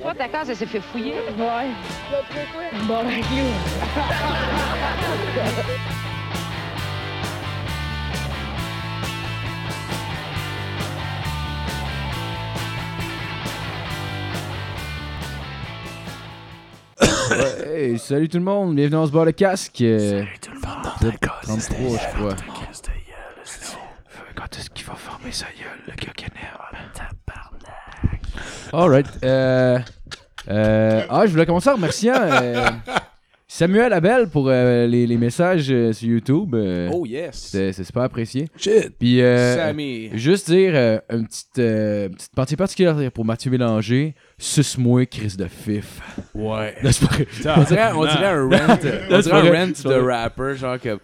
Toi, ta case, elle s'est fait fouiller. Ouais. Bon, ben, hey, salut tout le monde, bienvenue dans ce bar de casque. Salut tout le monde dans 33, je crois. Quand est-ce qu'il va former sa gueule, le gars Alright. Euh, euh, ah, je voulais commencer en remerciant euh, Samuel Abel pour euh, les, les messages euh, sur YouTube. euh, Oh yes. c'est c'est super apprécié. Shit. Puis, euh, Sammy. juste dire euh, une petite, euh, petite partie particulière pour Mathieu Mélanger. Suce-moi, Chris de Fif. Ouais. Non, c'est pas vrai. On dirait, on dirait un rant, on c'est dirait un vrai, rant c'est de vrai. rapper, genre comme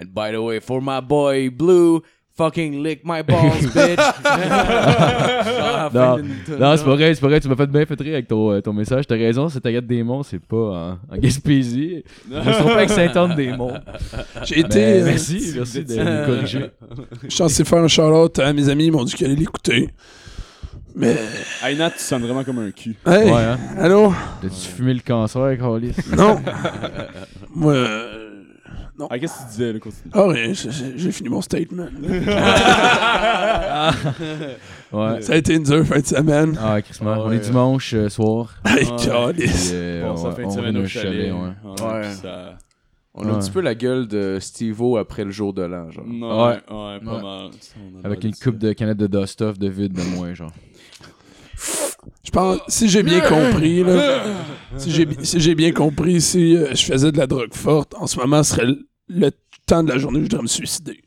And by the way, for my boy Blue, fucking lick my balls, bitch. Non, c'est pas vrai, c'est pas vrai. Tu m'as fait bien rire avec ton, euh, ton message. T'as raison, c'est Agathe Démon, c'est pas en, en Gaspésie. Je me suis trompé avec Saint-Anne-des-Monts. J'ai été. Ben, euh, merci, merci de nous corriger. Je suis censé faire un shout-out à mes amis, ils m'ont dit qu'ils allaient l'écouter. Mais. Hey Nat, tu sonnes vraiment comme un cul. Hey! Ouais, hein? Allô? T'as-tu fumé le cancer, Carlis? Non! Moi. euh, Ah, qu'est-ce que tu disais, là, continue. Ah, rien, j'ai- fini mon statement. Ouais. Ça a été une dure fin de semaine. Ah, Chris, man, Ah on ouais. est dimanche euh, soir. Hey, Ouais. Puis, euh, Bon, on, ça fait une on semaine au chalet. ouais. Ouais, Ouais. puis ça- On a un Ouais. petit peu la gueule de Steve-O après le jour de l'an, genre. Non, ouais, ouais, pas Ouais. mal. Avec une coupe de canettes de dust-off de vide de moins, genre. Je pense, si j'ai bien compris, là, si j'ai si j'ai bien compris, si euh, je faisais de la drogue forte, en ce moment, ce serait le, le temps de la journée où je devrais me suicider.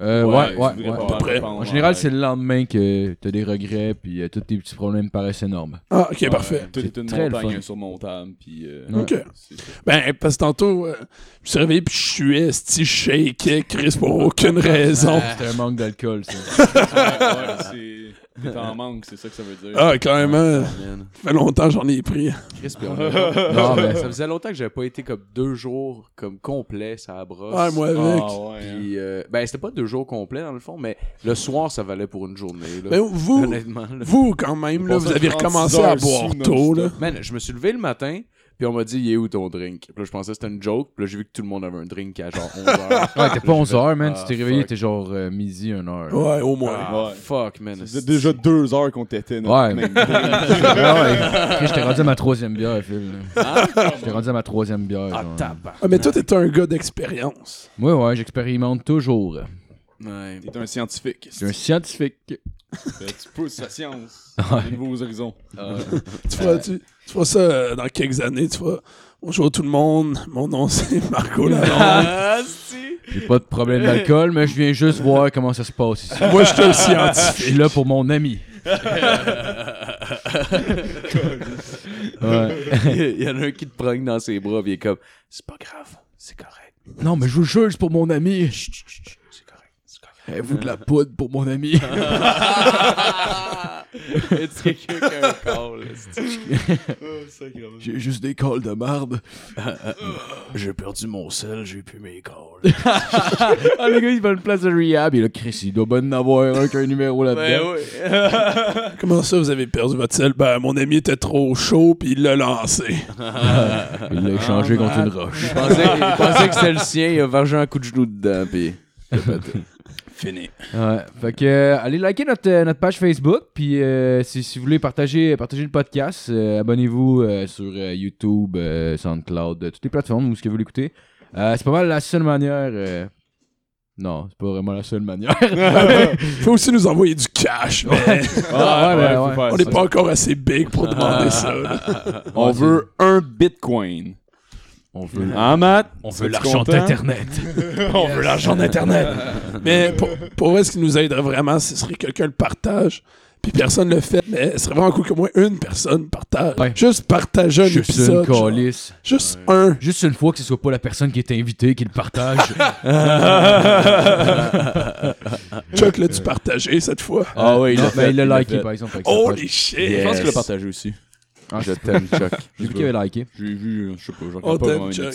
Euh, ouais, ouais, à peu près. En général, ouais. c'est le lendemain que t'as des regrets, puis euh, tous tes petits problèmes paraissent énormes. Ah, ok, Ouais, parfait. Tout C'est est une très le montagne fun. insurmontable, puis... euh. Ok. c'est. Ben, parce que tantôt, euh, je me suis réveillé puis je suis esti shaké, Chris, pour aucune raison. C'était un manque d'alcool, ça. Ouais, ouais, c'est... T'es en manque, c'est ça que ça veut dire. Ah, carrément. Man. Ça fait longtemps que j'en ai pris. Chris, puis on a- Non, mais Ça faisait longtemps que j'avais pas été comme deux jours comme complets, ça la brosse. Ouais, moi avec. Ah, ouais, hein. Puis, euh, ben, c'était pas deux jours complets dans le fond, mais le soir, ça valait pour une journée. Là. Ben, vous, Honnêtement. là. vous, quand même, là, vous avez 36 recommencé à heures boire sous tôt, là. non-stop. Man, je me suis levé le matin, puis on m'a dit, il est où ton drink? Puis là, je pensais que c'était une joke, puis là, j'ai vu que tout le monde avait un drink à genre 11h. Ouais, t'es pas 11h, man. Ah, tu t'es réveillé, t'es genre euh, midi, 1h. Ouais, au moins. Ah, Ouais. fuck, man. Ça faisait déjà deux heures qu'on t'était. Ouais. même- ouais. J'étais rendu à ma troisième bière, Phil. J'étais rendu à ma troisième bière. Ah, tabac. Ah, mais toi, t'es un gars d'expérience. Ouais, ouais, j'expérimente toujours. Ouais. T'es un scientifique. Suis un scientifique. Euh, Tu pousses la science. Ouais. Nouveaux horizons. Tu feras, tu, tu feras ça euh, dans quelques années. Tu feras Bonjour tout le monde, mon nom c'est Marco Lalonde. Ah. J'ai pas de problème d'alcool, mais je viens juste voir comment ça se passe ici. Moi, je suis un Je suis scientifique. là pour mon ami. Ouais. Il y en a un qui te progne dans ses bras, il est comme, c'est pas grave, c'est correct. Non, mais je vous jure, c'est pour mon ami. Chut, chut, chut, chut, c'est correct, c'est correct. Avez-vous de la poudre pour mon ami? Est-ce quelqu'un qui a un call? J'ai juste des calls de marde. J'ai perdu mon sel, j'ai plus mes calls. Ah, le gars, il va une place de rehab. Et là, Chris, il doit bien en avoir un qui a un numéro ben là-dedans. oui. Comment ça, vous avez perdu votre sel? Ben, mon ami était trop chaud, puis il l'a lancé. Il l'a échangé Ah, contre une roche. Il pensait, il pensait que c'était le sien, il a vargé un coup de genou dedans, puis... Fini. Ouais. Fait que, euh, allez liker notre, euh, notre page Facebook. Puis, euh, si, si vous voulez partager, partager le podcast, euh, abonnez-vous euh, sur euh, YouTube, euh, SoundCloud, euh, toutes les plateformes où ce que vous l'écoutez. Euh, c'est pas mal la seule manière. euh, Non, c'est pas vraiment la seule manière. Faut aussi nous envoyer du cash, mais Ah, ouais, ouais, faut ouais. faire on n'est pas encore assez big pour demander ça. là. On veut un bitcoin. On veut, Matt? on veut Serais-tu l'argent d'Internet. On veut l'argent d'Internet. Mais pour, pour vrai, ce qui nous aiderait vraiment, ce serait que quelqu'un le partage. Puis personne le fait. Mais ce serait vraiment cool que moins une personne partage. Ouais. Juste partager un Juste une épisode. genre. calice. Juste un. Juste une fois que ce soit pas la personne qui est invitée qui le partage. Chuck l'a-tu partagé cette fois? Ah ouais, il l'a ben, fait, il l'a il l'a liké par exemple. Holy shit! Je pense qu'il l'a partagé aussi. Ah, Je t'aime, Chuck. J'ai vu qu'il avait liké. J'ai vu, je sais pas, j'en Oh, pas vraiment Chuck.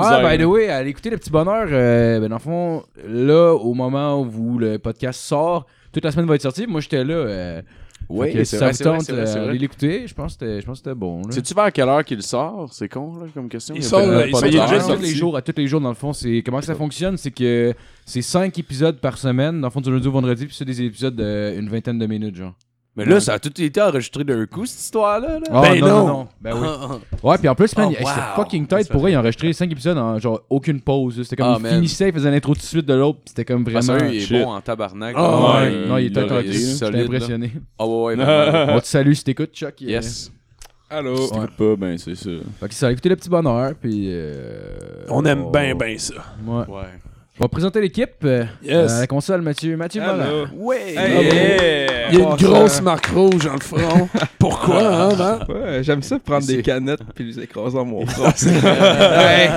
Ah, by the way, allez écouter le petit bonheur. euh, ben, dans le fond, là, au moment où le podcast sort, toute la semaine va être sortie. Moi, j'étais là. euh, Oui, c'est ça vrai, tente, c'est euh, l'écouter. Je pense que c'était- je bon. Sais-tu vers quelle heure qu'il sort? C'est con, là, comme question? Il sort, tous les jours, à tous les jours dans le fond, c'est comment que ça fonctionne, c'est que c'est 5 épisodes par semaine, dans le fond du lundi au vendredi, puis c'est des épisodes d'une vingtaine de minutes genre. Mais là, ça a tout été enregistré d'un coup, cette histoire-là. là. Ah, Ben non. non. Ben oui. Ouais, puis en plus, man, Oh, c'était wow. fucking tight pour vrai, il a enregistré 5 épisodes en genre aucune pause. C'était comme Ah, il man. finissait, il faisait l'intro tout de suite de l'autre, c'était comme Ah, vraiment sérieux, il est shit. bon en tabarnak. Ah, Ouais, ouais, non, il aurait top, été j'étais impressionné. Ah ouais, ouais. On te salue si t'écoutes, Chuck. Yes. Allô? Si t'écoutes pas, ben c'est ça. Fait que ça a écouté le petit bonheur, puis. euh, On aime bien, bien ça. Ouais. On va présenter l'équipe. euh, Yes. à la console, Mathieu. Mathieu Morin. Allô? Ouais. Hey, Il y a une grosse marque rouge dans le front. Pourquoi, hein, Matt? Ouais, j'aime ça prendre C'est- des canettes puis les écraser dans mon front. Ouais,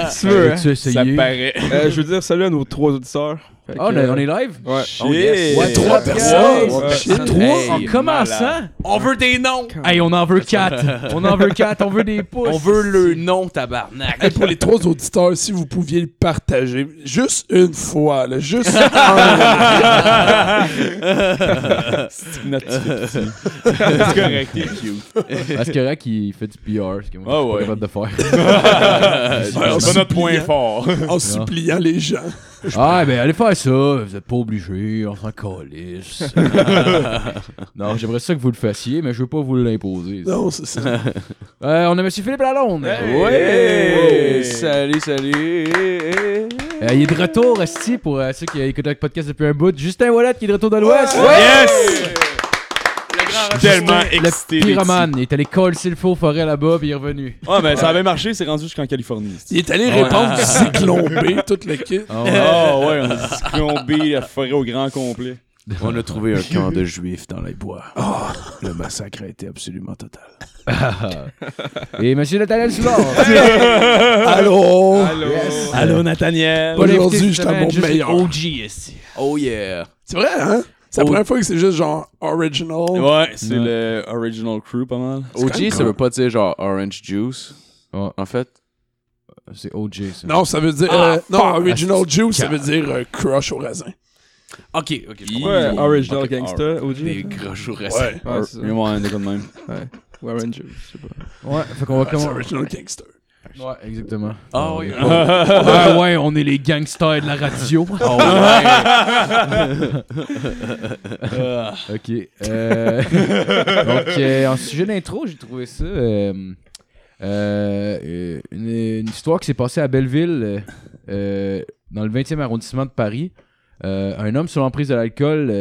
si tu veux, hein. Ça paraît. Euh, je veux dire salut à nos trois auditeurs. Fait Ah, on, que, euh, on est live? Ouais. Oh, yes. Ouais, Trois personnes. Ouais. Shit. Trois? Hey, en commençant? malade. On veut des noms. Hey, on en veut quatre. on en veut quatre. On veut des pouces. On veut le nom, tabarnak. Et pour les trois auditeurs, si vous pouviez le partager, juste une fois, là, juste un. Notre petit. C'est correct, il est cute. Parce que Rack, il fait du PR. Ce que moi, Ah je suis ouais. pas capable de faire. C'est pas notre point fort. en suppliant les gens. Ah, ben allez faire ça. Vous êtes pas obligés. On s'en calisse. non, j'aimerais ça que vous le fassiez, mais je veux pas vous l'imposer. Non, c'est ça. Euh, on a Monsieur Philippe Lalonde. Ouais. Salut, salut. Euh, il est de retour, Esti, pour euh, ceux qui écoutent le podcast depuis un bout. Justin Wallet qui est de retour de l'Ouest. Yes! Je suis tellement Le excité. pyromane. Il est allé coller le faux forêt là-bas, puis il est revenu. Ouais, mais ça avait marché, c'est rendu jusqu'en Californie. Il est allé répondre du cyclone B, tout le kit. Ah ouais. Ah on a cyclombé la forêt au grand complet. On a trouvé un camp de juifs dans les bois. Le massacre a été absolument total. Et Monsieur Nathaniel Soulard. Allô? Allô? Allô, Nathaniel! Aujourd'hui, l'invité cette je suis à semaine, mon meilleur. OG, Esti. Oh yeah. C'est vrai, hein? C'est la première fois que c'est juste genre original. Ouais, c'est Ouais. le original crew pas mal. OG, ça veut pas dire genre orange juice. Ouais. En fait. C'est OG, ça. Non, ça veut dire. Ah, euh, non, original juice, ça veut dire euh, crush au raisin. Ok, ok. je comprends. Ouais, Original Ok, Gangsta, OG. Des gros jours Ouais. Ouais, c'est ça. Un gars de même. Ouais. Ou Orange Juice, je sais pas. Ouais, fait qu'on va Ouais, commencer. original gangster. Ouais, exactement. Ah On oui. pas- ouais, ouais, on est les gangsters de la radio. ok. euh, Donc, euh, en sujet d'intro, j'ai trouvé ça. euh, euh, une, une histoire qui s'est passée à Belleville, dans le 20e arrondissement de Paris. Un homme sur l'emprise de l'alcool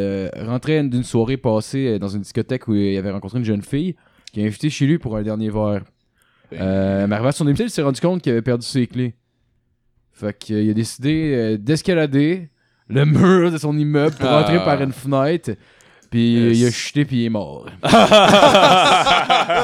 rentrait d'une soirée passée dans une discothèque où il avait rencontré une jeune fille qui a invité chez lui pour un dernier verre. Euh, mais arrivé à son domicile, il s'est rendu compte qu'il avait perdu ses clés. Fait qu'il a décidé euh, d'escalader le mur de son immeuble pour Ah. entrer par une fenêtre. Puis Yes. il a chuté puis il est mort.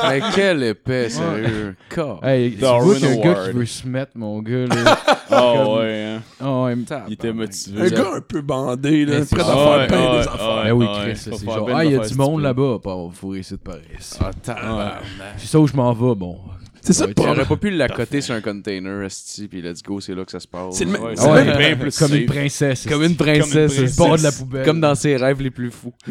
Mais quel épais, sérieux. Hey, c'est Darwin vous qu'il y a un gars qui veut se mettre, mon gars. Là. Oh ouais, hein. Ah ouais, Il était motivé. Un gars un peu bandé, là, prêt à faire plein des affaires. Ben oui, Chris, c'est genre, ah, il y a du monde là-bas. On va fourrer ici de Paris. Ah, tabarnak. C'est ça où je m'en vais, bon. C'est ça le Ouais, Tu aurais problème. pas pu l'accoter sur un container, esti, puis let's go, c'est là que ça se passe. C'est le même- c'est comme une princesse. Comme une princesse. princesse. Bord de la poubelle. Comme dans ses rêves les plus fous.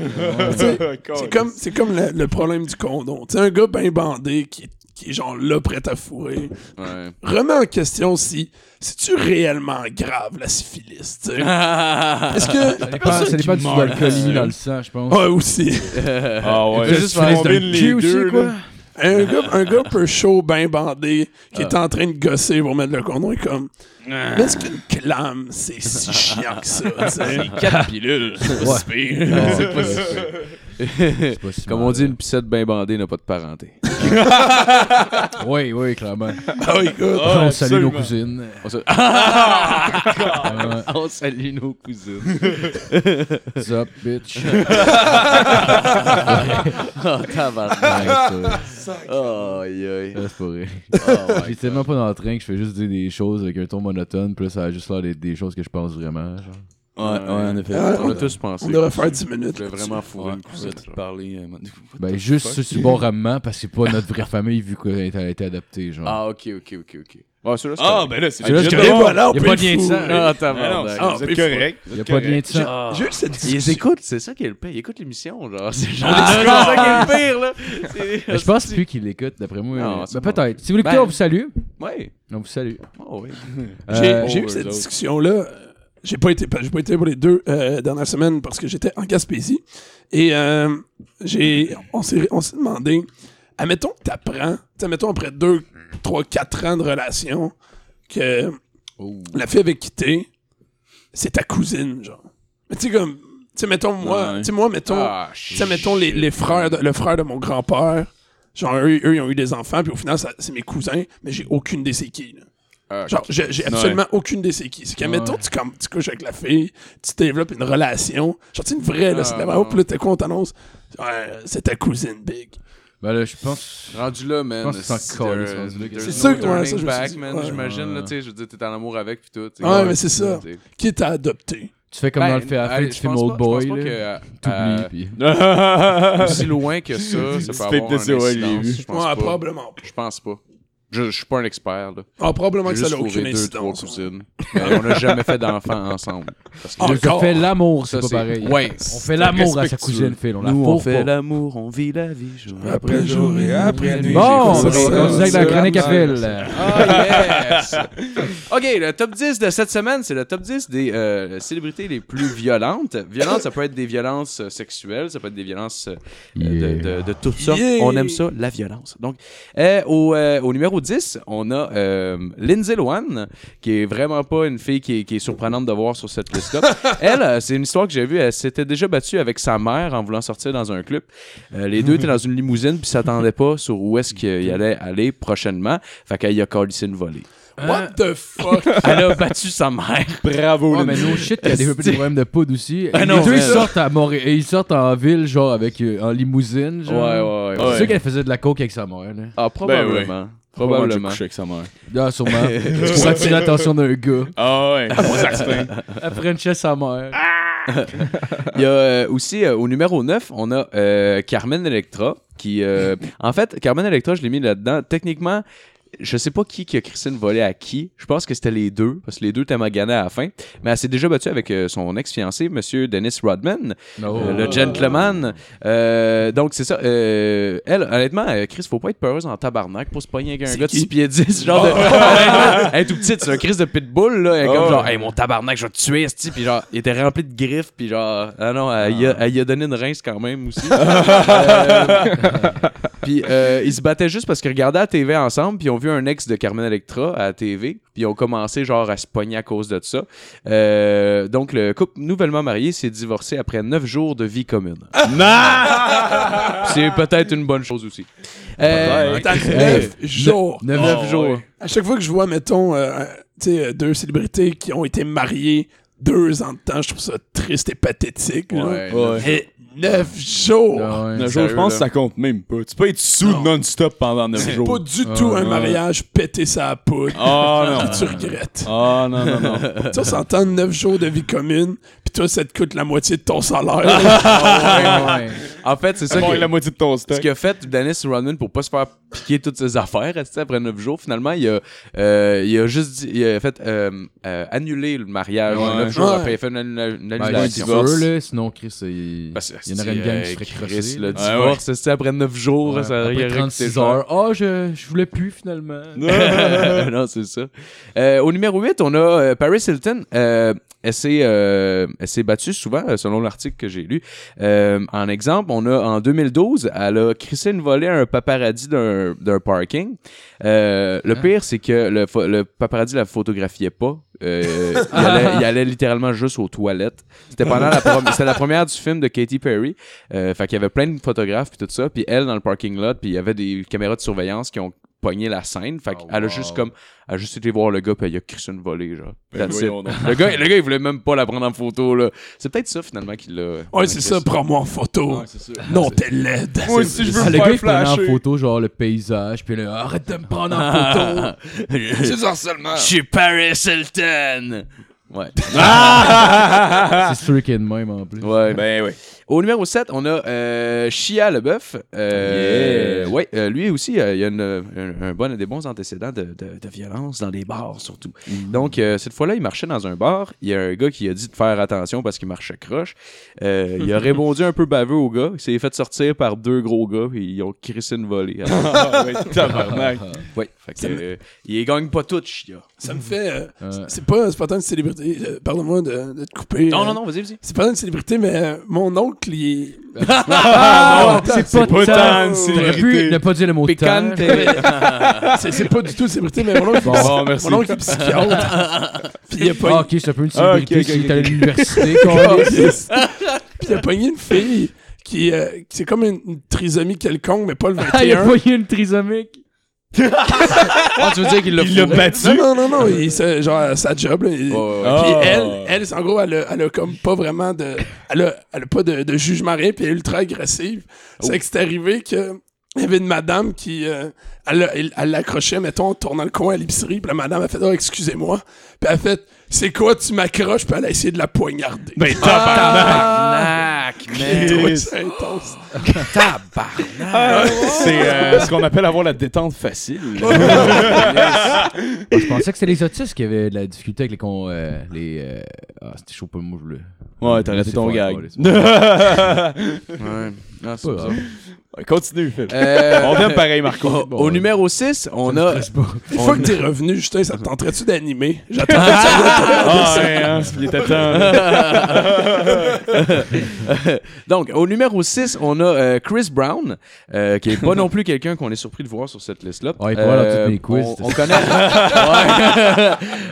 C'est comme, c'est comme le, le problème du condom. Tu un gars bien bandé qui, est- qui est genre là, prêt à fourrer. Ouais. Remets en question si c'est-tu réellement grave, la syphilis, tu sais? Est-ce que... Ça dépend, ça dépend du euh, dans le sang, je pense. Ouais, aussi. Ah ouais, juste d'un les cul aussi, deux, quoi? Un gars, un gars peu chaud, bien bandé, qui est en train de gosser pour mettre le condom, est comme... Mais est-ce qu'une clame, c'est si chiant que ça, sais? Quatre pilules, c'est pas si pire. C'est pas c'est si Comme on dit, une pissette bien bandée n'a pas de parenté. Oui, oui, clairement. Ah oui, écoute. Ah, on salue nos cousines. On, se... Ouais. on salue nos cousines. What's up, bitch? Oh, tabarnak. Oh, aïe, aïe. Ah, c'est pas vrai. Oh, Je suis tellement pas dans le train que je fais juste dire des choses avec un ton monotone, puis là, ça a juste l'air des, des choses que je pense vraiment. Genre. Ouais, ouais, en effet. Ah, On a tous pensé. On devrait faire 10 minutes. Je vraiment fourrer Ouais, une vous cousette. êtes genre. parlé. euh, Ben, juste ce subornement, parce que c'est pas notre vraie famille vu qu'elle a été adoptée, genre. Ah, ok, ok, ok, ok. Ah, celui-là, c'est Ah, correct. ben là, c'est Celui-là, legit c'est de Et correct. voir. voilà, on Y a peut pas être de lien de fou. sang. Ah, Ah non, tabarnak. Ah, vous êtes correct. Il y a pas de lien de sang. Ah. J'ai eu cette Ils discussion. écoutent, c'est ça qui est le pire. Ils écoutent l'émission, genre. C'est genre Ah, c'est ça qui est le pire, là. C'est- Je pense plus qu'il l'écoute, d'après moi. Non, Ben, pas- peut-être. Si vous l'écoutez, Ben- on vous salue. Ouais. On vous salue. Oh, oui. J'ai Euh, j'ai eu eux cette autres. discussion-là. euh, J'ai pas été, j'ai pas été pour les deux euh, dernières semaines parce que j'étais en Gaspésie. Et euh, j'ai, on s'est, on s'est demandé, admettons que t'apprends, admettons après 2, 3, 4 ans de relation, que la fille avait quitté, c'est ta cousine, genre. Mais tu sais, comme, tu sais, mettons, moi, Ouais. tu sais, moi, mettons, Ah, mettons les, les frères, de- le frère de mon grand-père, genre, eux, eux, ils ont eu des enfants, puis au final, c'est mes cousins, mais j'ai aucune des c'est qui, là. Ah, Genre, j'ai absolument aucune des c'est qui. C'est qu'admettons, tu, comme, tu couches avec la fille, tu développes une relation. Genre, tu sais, une vraie, là, c'est la vraie. Oh, puis là, t'es quoi, on t'annonce? Ouais, c'est ta cousine, Big. Ben là, je pense. Rendu là, man. Je pense que c'est sûr que- ouais, ça, je back, man. ouais. J'imagine, là, tu sais, je veux dire, t'es en amour avec, pis tout. tu sais. Ouais, mais c'est ça. Qui t'a adopté? Tu fais comme Ben, dans le fait à tu fais Old pas- je pense Boy, pas là. que, euh, T'oublies, puis. Aussi loin que ça, ça peut avoir un incidence. Je pense Ouais, pas. probablement pas. Je pense pas. Je, je suis pas un expert, là. Ah, probablement que ça n'a aucune deux, trois incidence. cousines. Mais on n'a jamais fait d'enfants ensemble. Parce que Ah, On fait l'amour, c'est ça, pas c'est- pareil. Ouais. On fait l'amour à sa respectueux. cousine, Phil. On la Nous, on fourre fait pas. l'amour, on vit la vie. jour Après jour et après nuit. Bon, on j'ai va fait ça. continuer avec la chronique à Phil. Ah, yes! OK, le top 10 de cette semaine, c'est le top 10 des euh, célébrités les plus violentes. Violentes, ça peut être des violences euh, sexuelles, ça peut être des violences euh, Yeah. de, de, de toutes sortes. Yeah. On aime ça, la violence. Donc, euh, au, euh, au numéro 10, on a euh, Lindsay Lohan, qui est vraiment pas une fille qui est, qui est surprenante de voir sur cette liste-là. Elle, euh, c'est une histoire que j'ai vue, elle s'était déjà battue avec sa mère en voulant sortir dans un club. Euh, les deux étaient dans une limousine puis s'attendaient pas sur où est-ce qu'il allait aller prochainement. Fait qu'elle y a collé une volée. What the fuck? Elle a battu sa mère. Bravo, Ouais, mais no shit, il y a développé des problèmes de poudre aussi. Ah les non, deux, ils sortent à Montréal. Ils sortent en ville, genre, avec, euh, en limousine, genre. Ouais, ouais, C'est ouais. sûr qu'elle faisait de la coke avec sa mère, là. Ah, probablement. Probablement. Probablement. couché avec sa mère. Ah, sûrement. Pour attirer l'attention d'un gars. Ah ouais, se plaint. Elle Frenchait sa mère. Il y a euh, aussi, euh, au numéro 9, on a euh, Carmen Electra, qui... euh, en fait, Carmen Electra, je l'ai mis là-dedans. Techniquement, je sais pas qui qui a crissé une volée à qui. Je pense que c'était les deux, parce que les deux étaient maganés à la fin. Mais elle s'est déjà battue avec euh, son ex-fiancé, Monsieur Dennis Rodman, No. euh, le gentleman. Euh, donc, c'est ça. Euh, elle, honnêtement, Chris, faut pas être peureuse en tabarnak pour se pogner avec un gars de qui? 6 pieds 10. Genre de. Honnêtement, elle est tout petite, c'est un Chris de pitbull, là. Elle est comme Oh. genre, hey, mon tabarnak, je vais te tuer, esti. Puis genre, il était rempli de griffes, puis genre, ah non, elle, y a, elle y a donné une rince quand même aussi. Euh, puis euh, ils se battaient juste parce qu'ils regardaient la TV ensemble, puis ont vu un ex de Carmen Electra à la TV, puis ils ont commencé genre à se pogner à cause de ça. Euh, donc le couple nouvellement marié s'est divorcé après neuf jours de vie commune. C'est peut-être une bonne chose aussi. Euh, neuf jours. Neuf neuf jours. À chaque fois que je vois, mettons, tu sais, euh, deux célébrités qui ont été mariées deux ans de temps, je trouve ça triste et pathétique. là. Ouais. Ouais. Et neuf jours! Ah ouais. Un jour, je pense là. que ça compte même pas. Tu peux être sous Non. non-stop pendant 9 C'est jours. pas du tout un mariage pété sa poudre. Oh non. Tu regrettes. Oh non, non, non. tu sais, on s'entend neuf jours de vie commune, puis toi, ça te coûte la moitié de ton salaire. Ah ouais. En fait, c'est ça Bon, que- la moitié de ton Ce stock. qu'a fait Dennis Rodman pour pas se faire piquer toutes ses affaires après 9 jours, finalement, il a, euh, il a juste dit- il a fait euh, euh, annuler le mariage Ouais. 9 jours Ouais. après. Il a fait une, une- une Ben, il annulation. là, sinon Chris, il, que il y en aurait une gang qui se ferait Chris. Le là. Ouais, divorce, c'est après 9 jours, Ouais, ça Après coûté 36 cher. heures. Oh, je, je voulais plus finalement. non, c'est ça. Euh, au numéro 8, on a euh, Paris Hilton. Euh, elle s'est euh, elle s'est battue souvent, selon l'article que j'ai lu. Euh, en exemple, on a en 2012, elle a crissé une volée à un paparazzi d'un d'un parking. Euh, le Hein? pire, c'est que le, le paparazzi la photographiait pas. Euh, il, allait, il allait littéralement juste aux toilettes. C'était pendant la, prom- c'était la première du film de Katy Perry. Euh, fait qu'il y avait plein de photographes puis tout ça. Puis elle dans le parking lot, puis il y avait des caméras de surveillance qui ont pogné la scène. Fait Oh, qu'elle a juste comme elle a juste été voir le gars puis il a crissé une volée genre. Ben voyons. Le gars, le gars il voulait même pas la prendre en photo là. C'est peut-être ça finalement qu'il l'a. ouais, c'est ça, prends-moi en photo. Ouais, c'est ça. non, t'es laide. Moi aussi, je veux Ah, le gars, il prenait en photo, genre, le paysage, puis là, arrête de me prendre en photo. C'est du harcèlement. Je suis Paris Hilton. Ouais. C'est sûr qu'il y a de même en plus. ouais. Ben oui. Au numéro 7, on a euh, Chia Leboeuf. Euh, Yeah. Ouais, euh, lui aussi, euh, il a une- un, un bon, des bons antécédents de, de- de violence dans des bars, surtout. Donc, euh, cette fois-là, il marchait dans un bar. Il y a un gars qui a dit de faire attention parce qu'il marchait croche. Euh, il a répondu un peu baveux au gars. Il s'est fait sortir par deux gros gars et ils ont crissé une volée. Ah, ouais, tabarnak. ouais, fait que, euh, il gagne pas tout, Chia. Ça me fait. euh, Euh, c'est pas, pas tant une célébrité. euh, Pardonne-moi de, de te couper. Non, euh, non, non, vas-y, vas-y. C'est pas tant une célébrité, mais euh, mon oncle, est. Ah, non, c'est pas, pas tant. une célébrité. ne pas dire le mot Picante. tant. c'est, c'est pas du tout une célébrité, mais mon oncle, Bon. Bon, merci. mon oncle est psychiatre. Puis il a Ah, pogné, ok, c'est un peu une Ah, célébrité ok, qui ok, est allé à l'université. puis il a pogné une fille qui, euh, qui c'est comme une, une trisomie quelconque, mais pas le Ah, il a 21. pas eu une trisomique. Ah, tu veux dire qu'il l'a Il l'a battu. Non, non, non, non, il, c'est genre sa job. Là, il- Ouais, ouais. Puis elle, elle, c'est en gros, elle a, elle a comme pas vraiment de. Elle a, elle a pas de, de jugement rien, puis elle est ultra agressive. C'est que c'est arrivé que. Il y avait une madame qui. euh, elle l'accrochait, mettons, en tournant le coin à l'épicerie, puis la madame a fait Oh, excusez-moi. Puis elle a fait C'est quoi, tu m'accroches, puis elle a essayé de la poignarder. Ben tabarnak. Tabarnak, man. ça intense. Tabarnak. C'est euh, ce qu'on appelle avoir la détente facile. Je pensais que c'était les autistes qui avaient de la difficulté avec les. Con, euh, les euh, Ah, c'était chaud pour moi, je voulais. Ouais, t'as raté C'est ton fort, gag. ouais, Ouais. Ah, c'est Pas ça. Continue, Phil. Euh, On t'aime pareil, Marco. Au, Bon, au ouais. Numéro 6, on a. Une fois que t'es revenu, Justin, ça te tenterait-tu d'animer? Ça Ah, ouais, hein, il était temps. Donc, au numéro 6, on a euh, Chris Brown, euh, qui est pas non plus quelqu'un qu'on est surpris de voir sur cette liste-là. Ouais, il dans mes quiz, on, on connaît,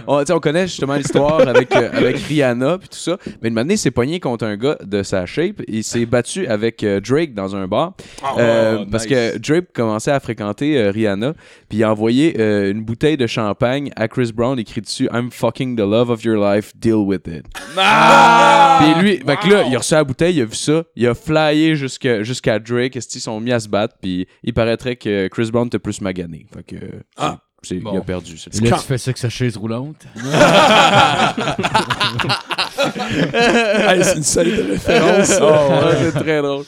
Ouais. on, connaît justement l'histoire avec, euh, avec Rihanna puis tout ça. Mais une il s'est pogné contre un gars de sa shape. Il s'est battu avec euh, Drake dans un bar. Euh, Oh, Parce nice. que Drake commençait à fréquenter euh, Rihanna, puis il a envoyé euh, une bouteille de champagne à Chris Brown écrit dessus I'm fucking the love of your life, deal with it. Puis lui, fait que là, il a reçu la bouteille, il a vu ça, il a flyé jusqu'à jusqu'à Drake, est-ce qu'ils sont mis à se battre, puis il paraîtrait que Chris Brown était plus magané. Fait que Ah. Bon. il a perdu. c'est Et là, quand- tu fais ça avec sa chaise roulante? Hey, c'est une solide référence. Oh, ouais, c'est très drôle.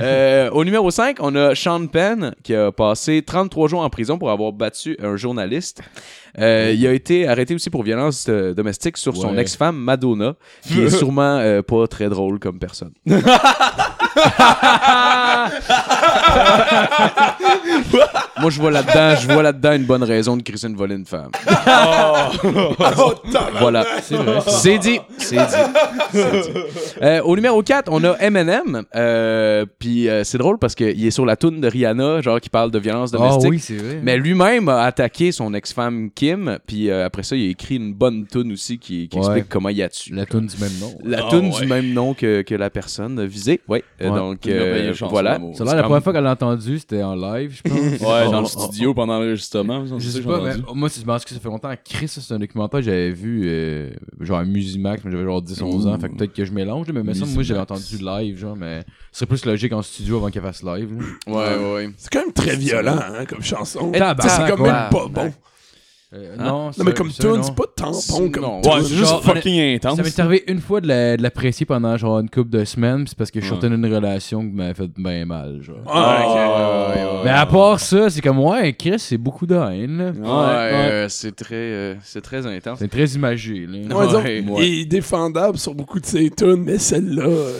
Euh, au numéro 5, on a Sean Penn qui a passé 33 jours en prison pour avoir battu un journaliste. Euh, il a été arrêté aussi pour violence euh, domestique sur son ex-femme Madonna, qui est sûrement pas très drôle comme personne. Moi, je vois là-dedans, je vois là-dedans une bonne raison de crisser une volée une femme. Voilà. C'est vrai. C'est dit. C'est dit. C'est dit. Euh, au numéro 4, on a Eminem. Euh, Puis euh, c'est drôle parce qu'il est sur la toune de Rihanna, genre qui parle de violence Ah domestique. oui, c'est vrai. Mais lui-même a attaqué son ex-femme Kim, puis euh, après ça, il a écrit une bonne toune aussi qui, qui Ouais. explique comment il a tué. La toune du même nom. La Ah, toune ouais. du même nom que, que la personne visée. Ouais. Euh, Ouais. donc, euh, voilà. Ça la première comme- fois qu'elle l'a entendu, c'était en live, je pense. Ouais, dans le studio pendant l'enregistrement. Je ça sais pas, mais moi, c'est- je pense que ça fait longtemps. Chris, ça, c'est un documentaire que j'avais vu, euh, genre à Musimax, mais j'avais genre 10-11 ans, fait que peut-être que je mélange, mais me semble, moi, j'avais entendu live, genre, mais ce serait plus logique en studio avant qu'elle fasse live. là. Ouais, ouais, ouais. C'est quand même très violent hein, comme chanson. C'est quand ouais. même pas bon. Euh, Hein? Non, Non, mais comme tune, c'est pas tampon comme Non. tune. Ouais, c'est juste genre, fucking intense. Ça m'est arrivé une fois de la- de l'apprécier pendant genre une couple de semaines, pis c'est parce que je Ouais. sortais d'une relation qui m'avait fait bien mal, genre. Ah, ouais, ouais. Mais à part ça, c'est comme, ouais, Chris, c'est beaucoup de haine, là. Ouais, ouais. euh, c'est très, euh, c'est très intense. C'est très imagé, là. Ouais, disons, Ouais, Il est défendable sur beaucoup de ses tunes, mais celle-là. euh,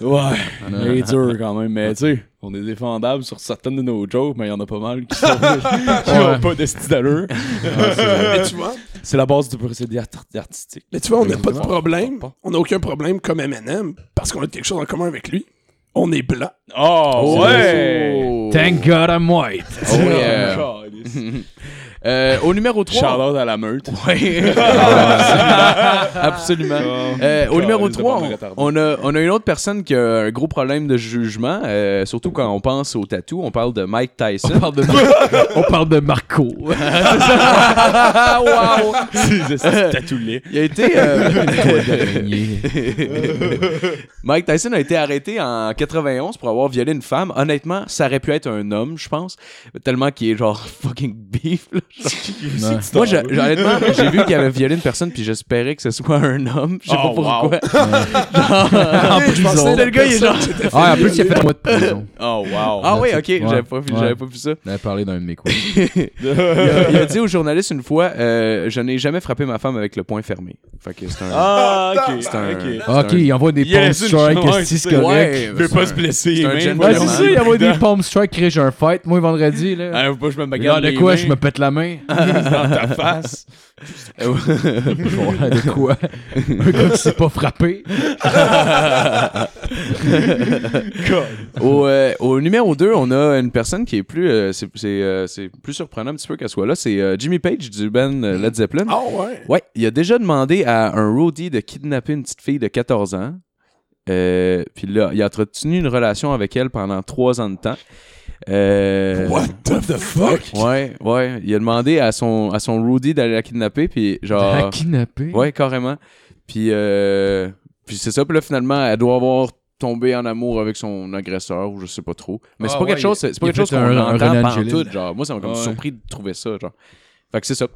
Ouais, Non. il est dur quand même, mais tu sais, on est défendable sur certaines de nos jokes, mais il y en a pas mal qui sont qui ont Ouais. pas de style d'allure. mais tu vois, C'est la base du procédé art- artistique. mais tu vois, on n'a pas de problème. On n'a aucun problème comme Eminem parce qu'on a quelque chose en commun avec lui. On est blanc. Oh, ouais! Oh. Thank God I'm white. Oh, yeah. Euh, au numéro 3. Shout-out à la meute. Ouais. Absolument. Euh, au numéro il serait 3, pas on, a, on a une autre personne qui a un gros problème de jugement, euh, surtout quand on pense au tatou. On parle de Mike Tyson. On parle de, on parle de Marco. wow! C'est tatoué. Il a été. euh. Mike Tyson a été arrêté en 91 pour avoir violé une femme. Honnêtement, ça aurait pu être un homme, je pense. Tellement qu'il est genre fucking beef. là. Moi, j'ai- honnêtement, j'ai vu qu'il avait violé une personne, puis j'espérais que ce soit un homme. Je sais Oh, pas pourquoi. en prison. Le gars, il est genre- Ah, en plus, il a fait un mois de prison. Oh, wow. Ah oui, Ouais. ok, j'avais pas, vu- Ouais. j'avais pas vu ça. On avait parlé d'un de mes quiz. Il a, il a dit au journaliste une fois euh, Je n'ai jamais frappé ma femme avec le poing fermé. Fait que c'est un. Ah, ok. C'est un- ok. Ah, ok, il envoie des Il a palm strikes, c'est correct? Ouais, Il veut pas se blesser. c'est ça, il envoie des palm strikes, crée j'ai un fight, moi, vendredi, là. Ah, faut pas que je me bagarre de quoi, je me pète la main? dans ta face. Ouais, de quoi? Un gars qui s'est pas frappé. au, euh, au numéro 2, on a une personne qui est plus. euh, c'est, c'est, euh, c'est plus surprenant un petit peu qu'elle soit là. C'est euh, Jimmy Page du band euh, Led Zeppelin. Ah ouais. Ouais, il a déjà demandé à un roadie de kidnapper une petite fille de 14 ans. Euh, puis là, il a entretenu une relation avec elle pendant trois ans de temps. Euh, What the fuck? Ouais, ouais. Il a demandé à son, à son roadie d'aller la kidnapper, puis La genre... kidnapper? Ouais, carrément. Puis, euh, puis c'est ça. Puis là, finalement, elle doit avoir tombé en amour avec son agresseur, ou je sais pas trop. Mais c'est Ah pas ouais, quelque chose, c'est pas quelque chose qu'on entend René pendant Angelil. tout, genre. Moi, ça m'a comme Ouais. surpris de trouver ça, genre. Fait que c'est ça.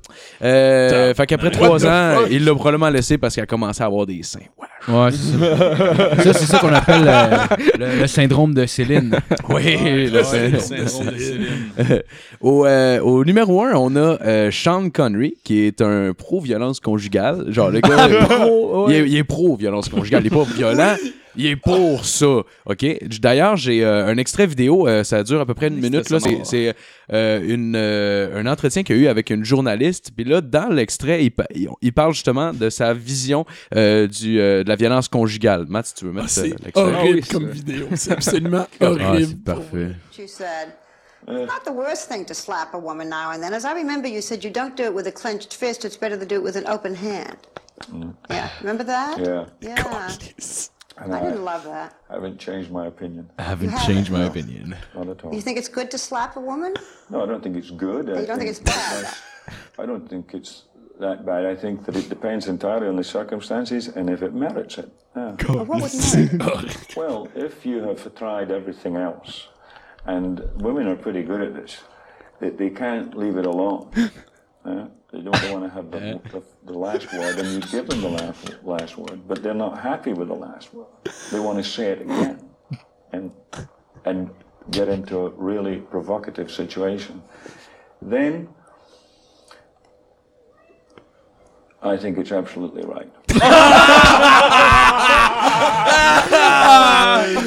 Euh, fait qu'après trois ans, il l'a probablement laissé parce qu'elle a commencé à avoir des seins. Ouais. Ouais, c'est ça. ça, c'est ça qu'on appelle euh, le, le syndrome de Céline. Oui, le Ouais, le syndrome de Céline. Au, euh, au numéro 1, on a euh, Sean Connery, qui est un pro-violence conjugale. Genre, le gars, il, est, il est pro-violence conjugale. Il est pas violent. Il est pour ça. OK? D'ailleurs, j'ai euh, un extrait vidéo. euh, ça dure à peu près une minute. là. C'est c'est, euh, une, euh, un entretien qu'il y a eu avec une journaliste. Puis là, dans l'extrait, il, pa- il- parle justement de sa vision euh, du, euh, de la violence conjugale. Matt, si tu veux mettre Ah, c'est l'extrait. horrible Ah oui, comme vidéo. C'est absolument Ah, horrible. c'est parfait. You said, it's not the worst thing to slap a woman now and then. As I remember, you said you don't do it with a clenched fist, it's better to do it with an open hand. Yeah, remember that? Yeah, Yeah. And I I didn't love that. I haven't changed my opinion. I haven't You changed my haven't. opinion. Not at all. You think it's good to slap a woman? No, I don't think it's good. I You don't think it's bad? I don't think it's that bad. I think that it depends entirely on the circumstances and if it merits it. Yeah. Or what would merit? Well, if you have tried everything else, and women are pretty good at this, they, they can't leave it alone. Uh, they don't want to have the, the, the last word, and you give them the last, last word, but they're not happy with the last word. They want to say it again, and and get into a really provocative situation. Then, I think it's absolutely right.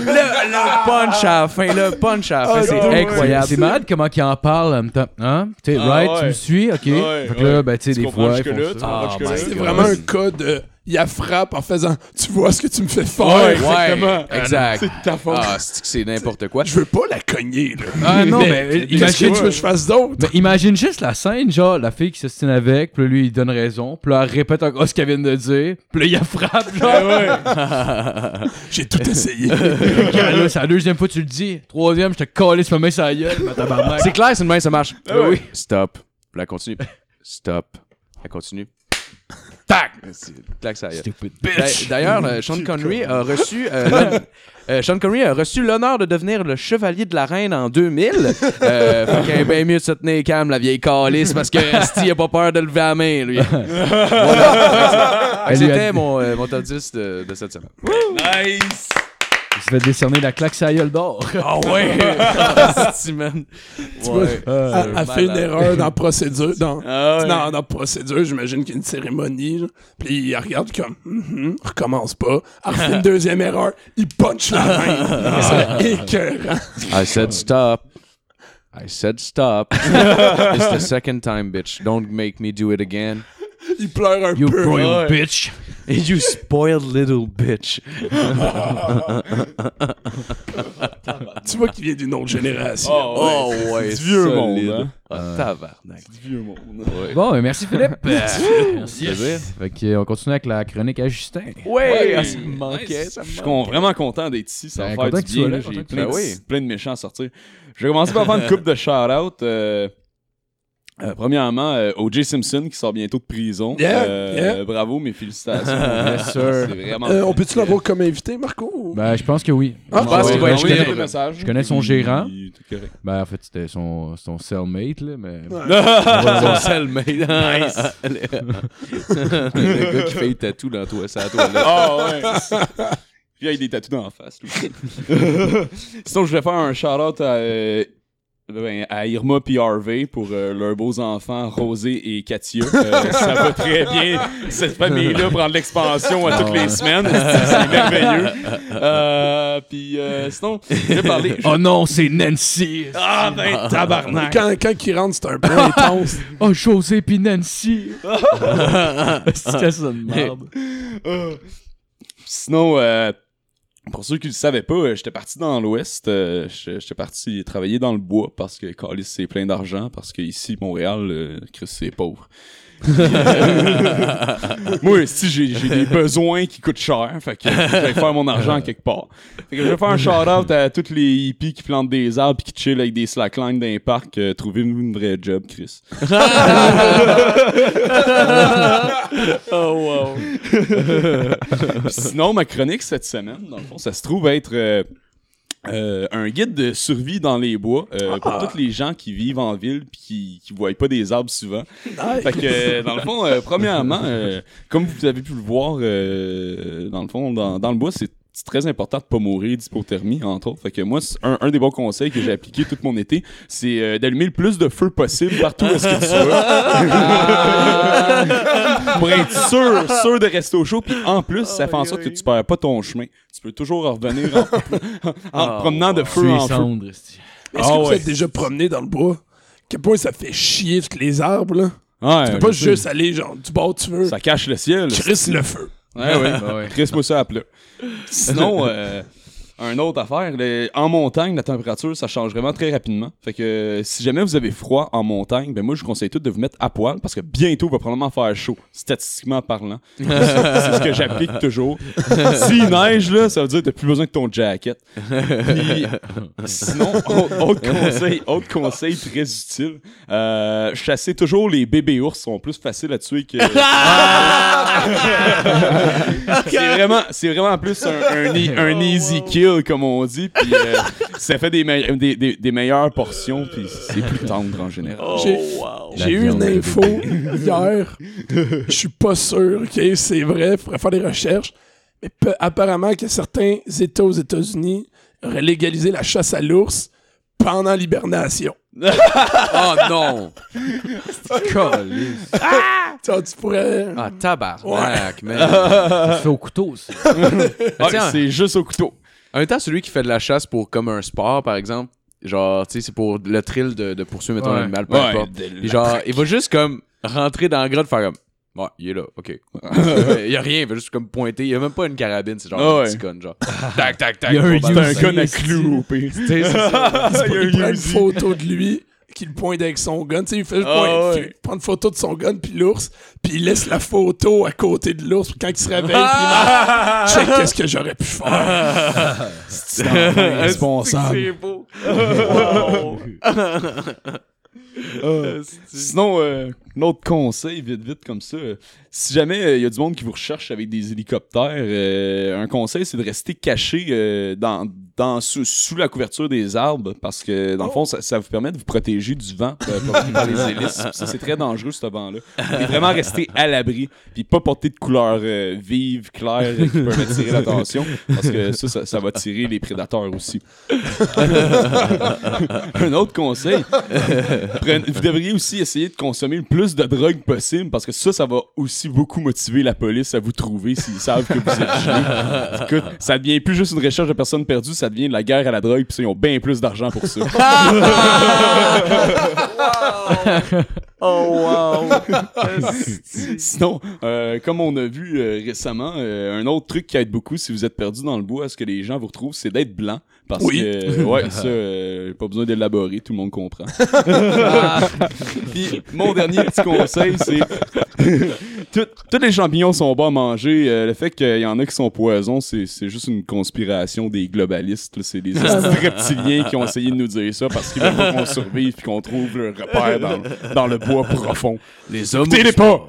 Le, le punch à la fin, le punch à la fin, c'est incroyable. C'est malade comment il en parle en même temps. Hein? Tu sais, Ah, right, ouais. tu me suis, ok. Ouais, fait que là, ben, tu sais, des fois, ils Oh my C'est vraiment un cas de. Il a frappe en faisant Tu vois ce que tu me fais faire. Ouais, Ouais, Exactement. exact. C'est ta faute. Ah, c'est que n'importe quoi. Je veux pas la cogner, là. Ah non, mais Qu'est-ce que imagine, tu veux que je fasse d'autre? mais imagine juste la scène, genre, la fille qui s'estime avec, puis là, lui, il donne raison, puis là, elle répète encore ce qu'elle vient de dire, puis là, il la frappe, genre. J'ai tout essayé. Là, c'est la deuxième fois que tu le dis. Troisième, je te calisse ma main sur la gueule. C'est clair, c'est une main, ça marche. Ah oui. Stop. Puis là, continue. Stop. Elle continue. Tac! Claque ça. Stupid D'a- D'ailleurs, euh, Sean Connery a reçu. euh, euh, Sean Connery a reçu l'honneur de devenir le chevalier de la reine en 2000. Euh, fait qu'il est bien mieux de se tenir calme, la vieille calice, parce que Sti a pas peur de lever la main, lui. Voilà. C'était mon, euh, mon top 10 de, de cette semaine. Nice! Il se fait décerner la claque gueule d'or. Ah ouais! Man. Ouais. Elle, elle fait une erreur dans la procédure. Dans, Ah ouais. dans, dans la procédure, j'imagine qu'il y a une cérémonie. Puis il regarde comme, Mhm, recommence pas. Elle refait une deuxième erreur. Il punch la main. C'est écœurant. I said stop. I said stop. It's the second time, bitch. Don't make me do it again. Il pleure un You peu. broiled bitch. You spoiled little bitch. Tu vois qu'il vient d'une autre génération. Oh, Oh ouais, Du vieux solide. monde, hein? Ah, tabarnak. Du vieux monde. Bon, ben, merci Philippe. merci. plaisir. Fait que, euh, on continue avec la chronique à Justin. Ouais, ah, ça me manquait, ça me Je suis vraiment content d'être ici. Ça Ben, va faire du bien. J'ai plein, plein de méchants à sortir. Je vais commencer par faire une coupe de shout-out. euh, euh, premièrement, euh, O.J. Simpson qui sort bientôt de prison. Yeah, Euh, yeah. Bravo, mes félicitations. Yes, sir. Vraiment. Euh, on peut-tu l'avoir comme invité, Marco? ou- Ben, je pense que oui. Ah, Je pense qu'il va être je envoyer connais- un message. je connais son gérant. Il. Ben, en fait, c'était son, son cellmate, là, mais... Son cellmate. Nice. le gars qui fait les tatous dans toi, à toi là. Ah ouais. Puis avec des tatous dans la face. lui. Sinon, je vais faire un shout-out à, euh, ben, à Irma et Harvey pour euh, leurs beaux enfants, Rosé et Katia. Euh, ça va très bien, cette famille-là, prendre l'expansion à toutes les semaines. C'est merveilleux. Euh, puis euh, sinon, je vais parler... je- Oh non, c'est Nancy! Ah ben, tabarnak! Quand, quand il rentre, c'est un peu intense. Oh, José pis Nancy! C'était ça de merde. Sinon, euh, pour ceux qui ne le savaient pas, euh, j'étais parti dans l'Ouest. euh, j'étais j'étais parti travailler dans le bois parce que Calis, c'est plein d'argent. Parce que ici, Montréal, euh, Chris, c'est pauvre. Moi, si j'ai des besoins qui coûtent cher, fait que je vais faire mon argent quelque part. Fait que je vais faire un shout-out à tous les hippies qui plantent des arbres et qui chillent avec des slacklines dans les parcs. Euh, Trouvez-nous une vraie job, Chris. Oh wow. Sinon, ma chronique cette semaine, dans le fond, ça se trouve être euh, euh, un guide de survie dans les bois euh, pour tous les gens qui vivent en ville puis qui, qui voient pas des arbres souvent. Fait que, euh, dans le fond, euh, premièrement, euh, comme vous avez pu le voir, euh, dans le fond, dans, dans le bois, c'est c'est très important de pas mourir d'hypothermie, entre autres. Fait que moi, un, un des bons conseils que j'ai appliqué tout mon été, c'est euh, d'allumer le plus de feu possible partout où est-ce que tu vas. Pour être sûr, sûr de rester au chaud. Puis en plus, ça fait en sorte que tu perds pas ton chemin. Tu peux toujours en revenir en, en te promenant de feu Tu es en feu. cendre, esti. Est-ce Ah que vous ouais. êtes déjà promené dans le bois? Quel point ça fait chier tous les arbres, là? Ouais, Tu peux pas sais. juste aller, genre, du bord où tu veux. Ça cache le ciel. Crisse le feu. Ouais, ouais. Ah ouais. Chris-moi ça à plat. Sinon, euh, un autre affaire, le- en montagne, la température, ça change vraiment très rapidement. Fait que euh, si jamais vous avez froid en montagne, ben moi, je vous conseille tout de vous mettre à poil parce que bientôt, il va probablement faire chaud, statistiquement parlant. c'est ce que j'applique toujours. S'il neige, là, ça veut dire que t'as plus besoin de ton jacket. Puis, sinon, autre, autre conseil, autre conseil très utile, euh, chasser toujours les bébés ours sont plus faciles à tuer que... c'est vraiment, c'est vraiment plus un, un, e- un easy kill, comme on dit. Puis euh, ça fait des, me- des, des, des meilleures portions, puis c'est plus tendre en général. J'ai La j'ai eu une info hier. Je suis pas sûr, ok, c'est vrai, faudrait faire des recherches. Mais apparemment que certains États aux États-Unis auraient légalisé la chasse à l'ours pendant l'hibernation. Oh non. Tu vois, tu pourrais. Ah tabarnak, man. Se fait au couteau, ça. Ah, c'est juste au couteau. En même temps, celui qui fait de la chasse pour comme un sport, par exemple, genre, tu sais, c'est pour le thrill de, de poursuivre, mettons, Ouais. l'animal, peu Ouais, importe. Puis genre, il va juste comme rentrer dans la grotte, faire comme. Ouais, il est là, ok. il y a rien, il va juste comme pointer. Il y a même pas une carabine, c'est genre un ouais. petit gun, genre. tac, tac, tac. Il y a un un gun à clou au pire. il prend une photo de lui qu'il pointe avec son gun. Tu sais, il fait juste Ah, point- ouais. fait- prendre une photo de son gun puis l'ours, puis il laisse la photo à côté de l'ours. puis Quand il se réveille, puis il check qu'est-ce que j'aurais pu faire. C'est beau. Sinon, euh, un autre conseil, vite, vite, comme ça. euh, si jamais il y a du monde qui vous recherche avec des hélicoptères, euh, un conseil, c'est de rester caché euh, dans, dans, sous, sous la couverture des arbres, parce que, dans le fond, ça, ça vous permet de vous protéger du vent euh, par les hélices. Ça, c'est très dangereux, ce vent-là. Et vraiment rester à l'abri, puis pas porter de couleurs euh, vives, claires, euh, qui peuvent attirer l'attention, parce que ça, ça, ça va tirer les prédateurs aussi. un autre conseil, Prenez- vous devriez aussi essayer de consommer le plus de drogue possible parce que ça, ça va aussi beaucoup motiver la police à vous trouver s'ils savent que vous êtes gelé. Écoute, ça devient plus juste une recherche de personnes perdues, ça devient de la guerre à la drogue, puis ça, ils ont bien plus d'argent pour ça. Oh, wow. Sinon, euh, comme on a vu euh, récemment, euh, un autre truc qui aide beaucoup si vous êtes perdu dans le bois, à ce que les gens vous retrouvent, c'est d'être blanc. Parce Oui. que, ouais, ça, euh, pas besoin d'élaborer, tout le monde comprend. Puis, mon dernier petit conseil, c'est. Tous les champignons sont bons à manger. Euh, le fait qu'il y en a qui sont poisons, c'est c'est juste une conspiration des globalistes. C'est des reptiliens qui ont essayé de nous dire ça parce qu'ils veulent pas qu'on survive et qu'on trouve le repère dans, dans le bois profond. Les hommes. Écoutez-les pas!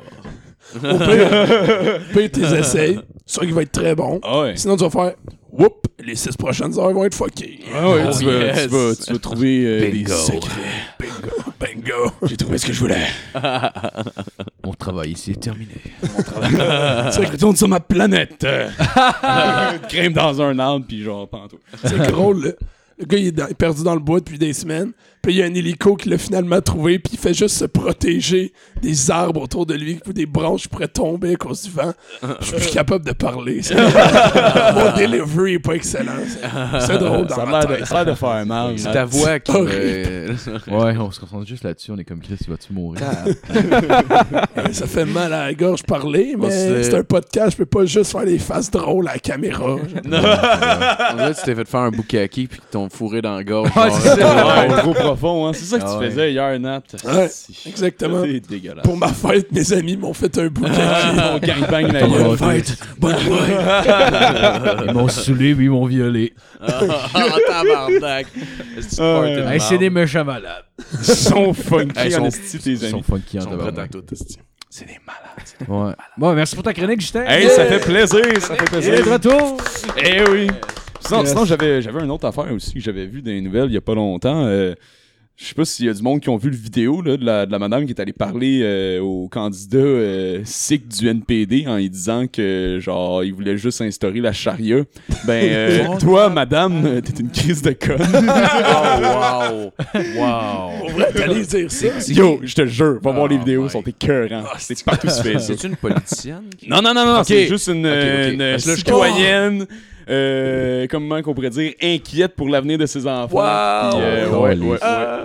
Au pire, tes essais, soit qu'il va être très bon. Ah ouais. Sinon, tu vas faire whoop, les six prochaines heures vont être fuckées. Ah ouais, Oh, tu, vas, yes. tu, vas, tu vas trouver euh, des Bingo. secrets. Bingo. J'ai trouvé ce que je voulais. Mon travail ici est terminé. C'est que je retourne sur ma planète. Crème dans un arbre, puis genre, pantoute. C'est drôle, là. Le gars, il est, dans- il est perdu dans le bois depuis des semaines. Puis il y a un hélico qui l'a finalement trouvé, puis il fait juste se protéger des arbres autour de lui, ou des branches qui pourraient tomber à cause du vent. Je suis plus capable de parler. C'est- Mon delivery est pas excellent. C'est- drôle dans Ça a ma de, ça a l'air de faire mal. C'est ta voix qui. Ouais, on se concentre juste là-dessus. On est comme Chris, tu vas-tu mourir? Ouais, Ça fait mal à la gorge parler, mais c'est- c'est un podcast, je peux pas juste faire des faces drôles à la caméra. On dirait que tu t'es fait faire un boucaki puis qu'ils t'ont fourré dans la gorge. Ouais, genre, c'est ça. Ouais, trop profond, hein. C'est ça que Ah tu ouais. faisais hier, Nat. Ouais, exactement. C'est dégueulasse. Pour ma fête, mes amis m'ont fait un bouquet. On gangbang la Bonne fête. Bonne fête. Ils m'ont saoulé, puis ils m'ont violé. Ah, tabarnak. Hey, c'est des méchants malades. Ils sont funky Hey, en esti, tes Ils sont amis. funky en Ils sont prêts à tabarnak. C'est des malades. Ouais. Bon, merci pour ta chronique, Justin. Hey, ça fait plaisir, ça fait plaisir. de retour. Eh oui. Sinon, Yes. sinon j'avais, j'avais une autre affaire aussi que j'avais vu dans les nouvelles il y a pas longtemps. Euh, je sais pas s'il y a du monde qui ont vu le vidéo là, de, la, de la madame qui est allée parler euh, au candidat euh, sikh du NPD en lui disant que genre il voulait juste instaurer la charia. Ben euh, toi, madame, t'es une crise de conne. Oh, wow. Wow. Pour vrai, t'allais dire ça. Yo, je te jure, va voir les Oh vidéos, my sont écœurants. c'est partout se fait ça. C'est une politicienne? qui- Non, non, non, non, Ok. c'est juste une, une citoyenne, euh, comment qu'on pourrait dire, inquiète pour l'avenir de ses enfants. Wow. Euh, Oh, ouais, les- ouais, ouais.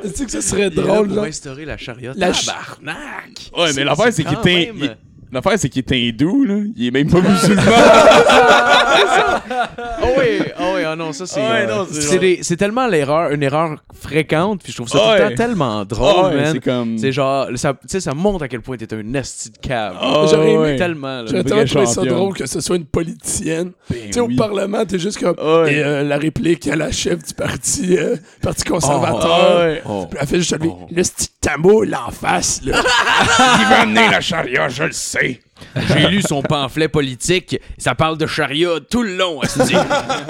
Tu sais que ça serait est là drôle, pour là. instaurer la charia. La Tabarnak! Ouais, mais l'affaire, c'est qu'il même- il- l'affaire, c'est qu'il est hindou, là. Il est même pas musulman. Oh oui, oh oui, oh non, ça c'est. Ouais, euh, non, c'est c'est genre- des- c'est tellement l'erreur, une erreur fréquente, puis je trouve ça tout Ouais. le temps tellement drôle, man. c'est comme. C'est genre, ça, tu sais, ça montre à quel point t'es un esti de cave. J'aurais aimé ouais. Tellement. J'aurais tellement trouvé ça drôle que ce soit une politicienne. Ben tu sais, au oui. Parlement, t'es juste comme. Et euh, la réplique à la chef du parti, euh, parti conservateur. ouais. Oh. Puis elle fait juste Oh. le petit tamoul en face, là. Il va amener la charia, je le sais. J'ai lu son pamphlet politique, ça parle de charia tout le long.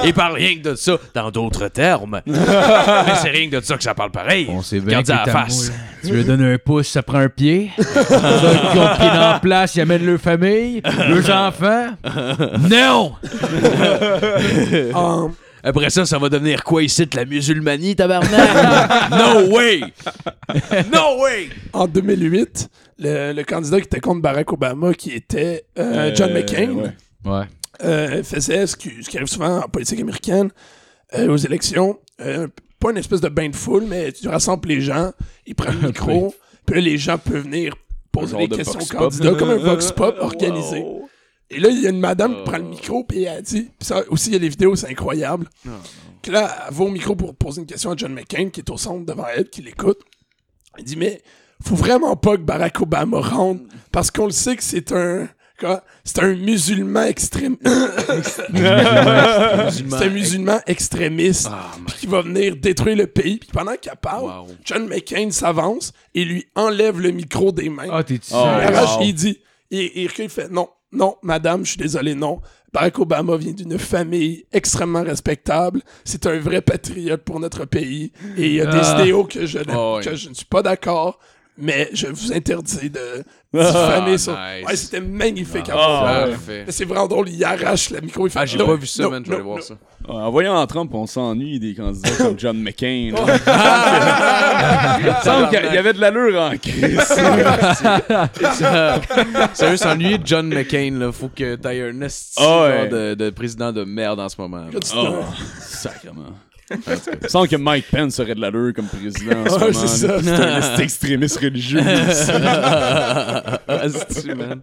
Il parle rien que de ça, dans d'autres termes. Mais c'est rien que de ça que ça parle pareil. On sait bien que à la face. Tu lui donnes un pouce, ça prend un pied. Ont le pied dans la place, ils amènent leur famille, leurs enfants. Non! En, Après ça, ça va devenir quoi ici, de la musulmanie, tabarnak? no way! No way! en 2008, le, le candidat qui était contre Barack Obama, qui était euh, John Euh, McCain, ouais. Ouais. euh, faisait ce qui, ce qui arrive souvent en politique américaine euh, aux élections. euh, pas une espèce de bain de foule, mais tu rassembles les gens, il prend le micro, puis là, les gens peuvent venir poser des de questions vox au pop. candidat, comme un vox pop organisé. Wow. Et là, il y a une madame qui prend le micro, puis elle dit, puis ça aussi, il y a les vidéos, c'est incroyable. Que là, elle va au micro pour poser une question à John McCain, qui est au centre devant elle, qui l'écoute. Elle dit, mais faut vraiment pas que Barack Obama rentre, parce qu'on le sait que c'est un. quoi, C'est un musulman extrême. c'est un musulman extrémiste puis qui va venir détruire le pays. Puis pendant qu'elle parle, Wow. John McCain s'avance et lui enlève le micro des mains. Ah, t'es-tu Oh, Il wow. dit, il, il recule, il fait non, non, madame, je suis désolé, non. Barack Obama vient d'une famille extrêmement respectable. C'est un vrai patriote pour notre pays. Et il y a des Ah. idéaux que je, ne- Oh, ouais. que je ne suis pas d'accord. Mais je vous interdis de Ah, diffamer ça. nice. Ouais, c'était magnifique. à Ah, voir. Parfait. Mais C'est vraiment drôle, il arrache le micro. Il fait, Ah, j'ai pas vu ça, man, je vais aller voir ça. Ouais, En voyant Trump, on s'ennuie des candidats comme John McCain. Il semble qu'il y avait de l'allure en crise. Sérieux, s'ennuyer de John McCain, là. Faut que t'ailles un esti Ah ouais. de, de président de merde en ce moment. Oh, sacrement. Il me semble que Mike Pence aurait de l'allure comme président en ce Ouais, moment. c'est ça. C'est un extrémiste religieux. Asti, man?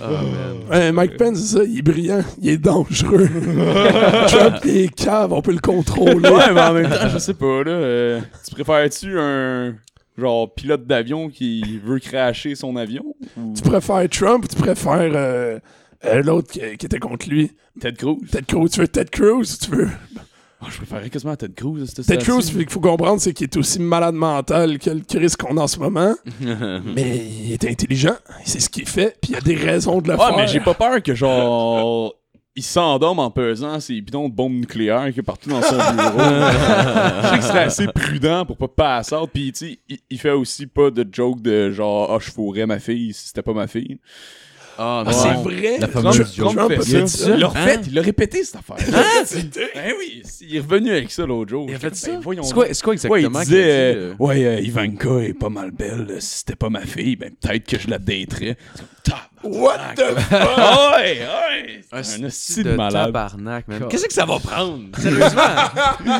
Oh, man. Ouais, Mike Pence, c'est ça, il est brillant, il est dangereux. Trump, il est cave, on peut le contrôler. ouais, mais en même temps, je sais pas, là. euh, tu préfères-tu un genre pilote d'avion qui veut crasher son avion ou? Tu préfères Trump ou tu préfères euh, euh, l'autre qui, qui était contre lui? Ted Cruz? Ted Cruz, tu veux Ted Cruz ou tu veux... Oh, je préférerais quasiment Ted Cruz à Ted. Cruz, ce qu'il faut comprendre, c'est qu'il est aussi malade mental que le Chris qu'on a en ce moment. mais il est intelligent, il sait ce qu'il fait, puis il a des raisons de le Ouais, faire. mais j'ai pas peur que genre il s'endorme en pesant ses bidons de bombes nucléaires qu'il y a partout dans son bureau. je sais que serait assez prudent pour pas passer out. Puis, tu sais, il, il fait aussi pas de joke de genre, ah, je fourrais ma fille si c'était pas ma fille. Ah, Ah, non. c'est vrai. La Trump, fameuse joke. Trump fait Trump a ça. dit ça. Il l'a Hein? refait, il l'a répété cette affaire. Ah, Ben oui, il est revenu avec ça l'autre jour. Il a fait ça? ben C'est quoi, quoi Ouais, exactement il qu'il a disait, dit, euh, ouais, euh, Ivanka est pas mal belle. Si c'était pas ma fille, ben peut-être que je la daterais. What the fuck? Ah ouais, ouais. Un style de malade. tabarnak, man. Qu'est-ce que ça va prendre? Sérieusement?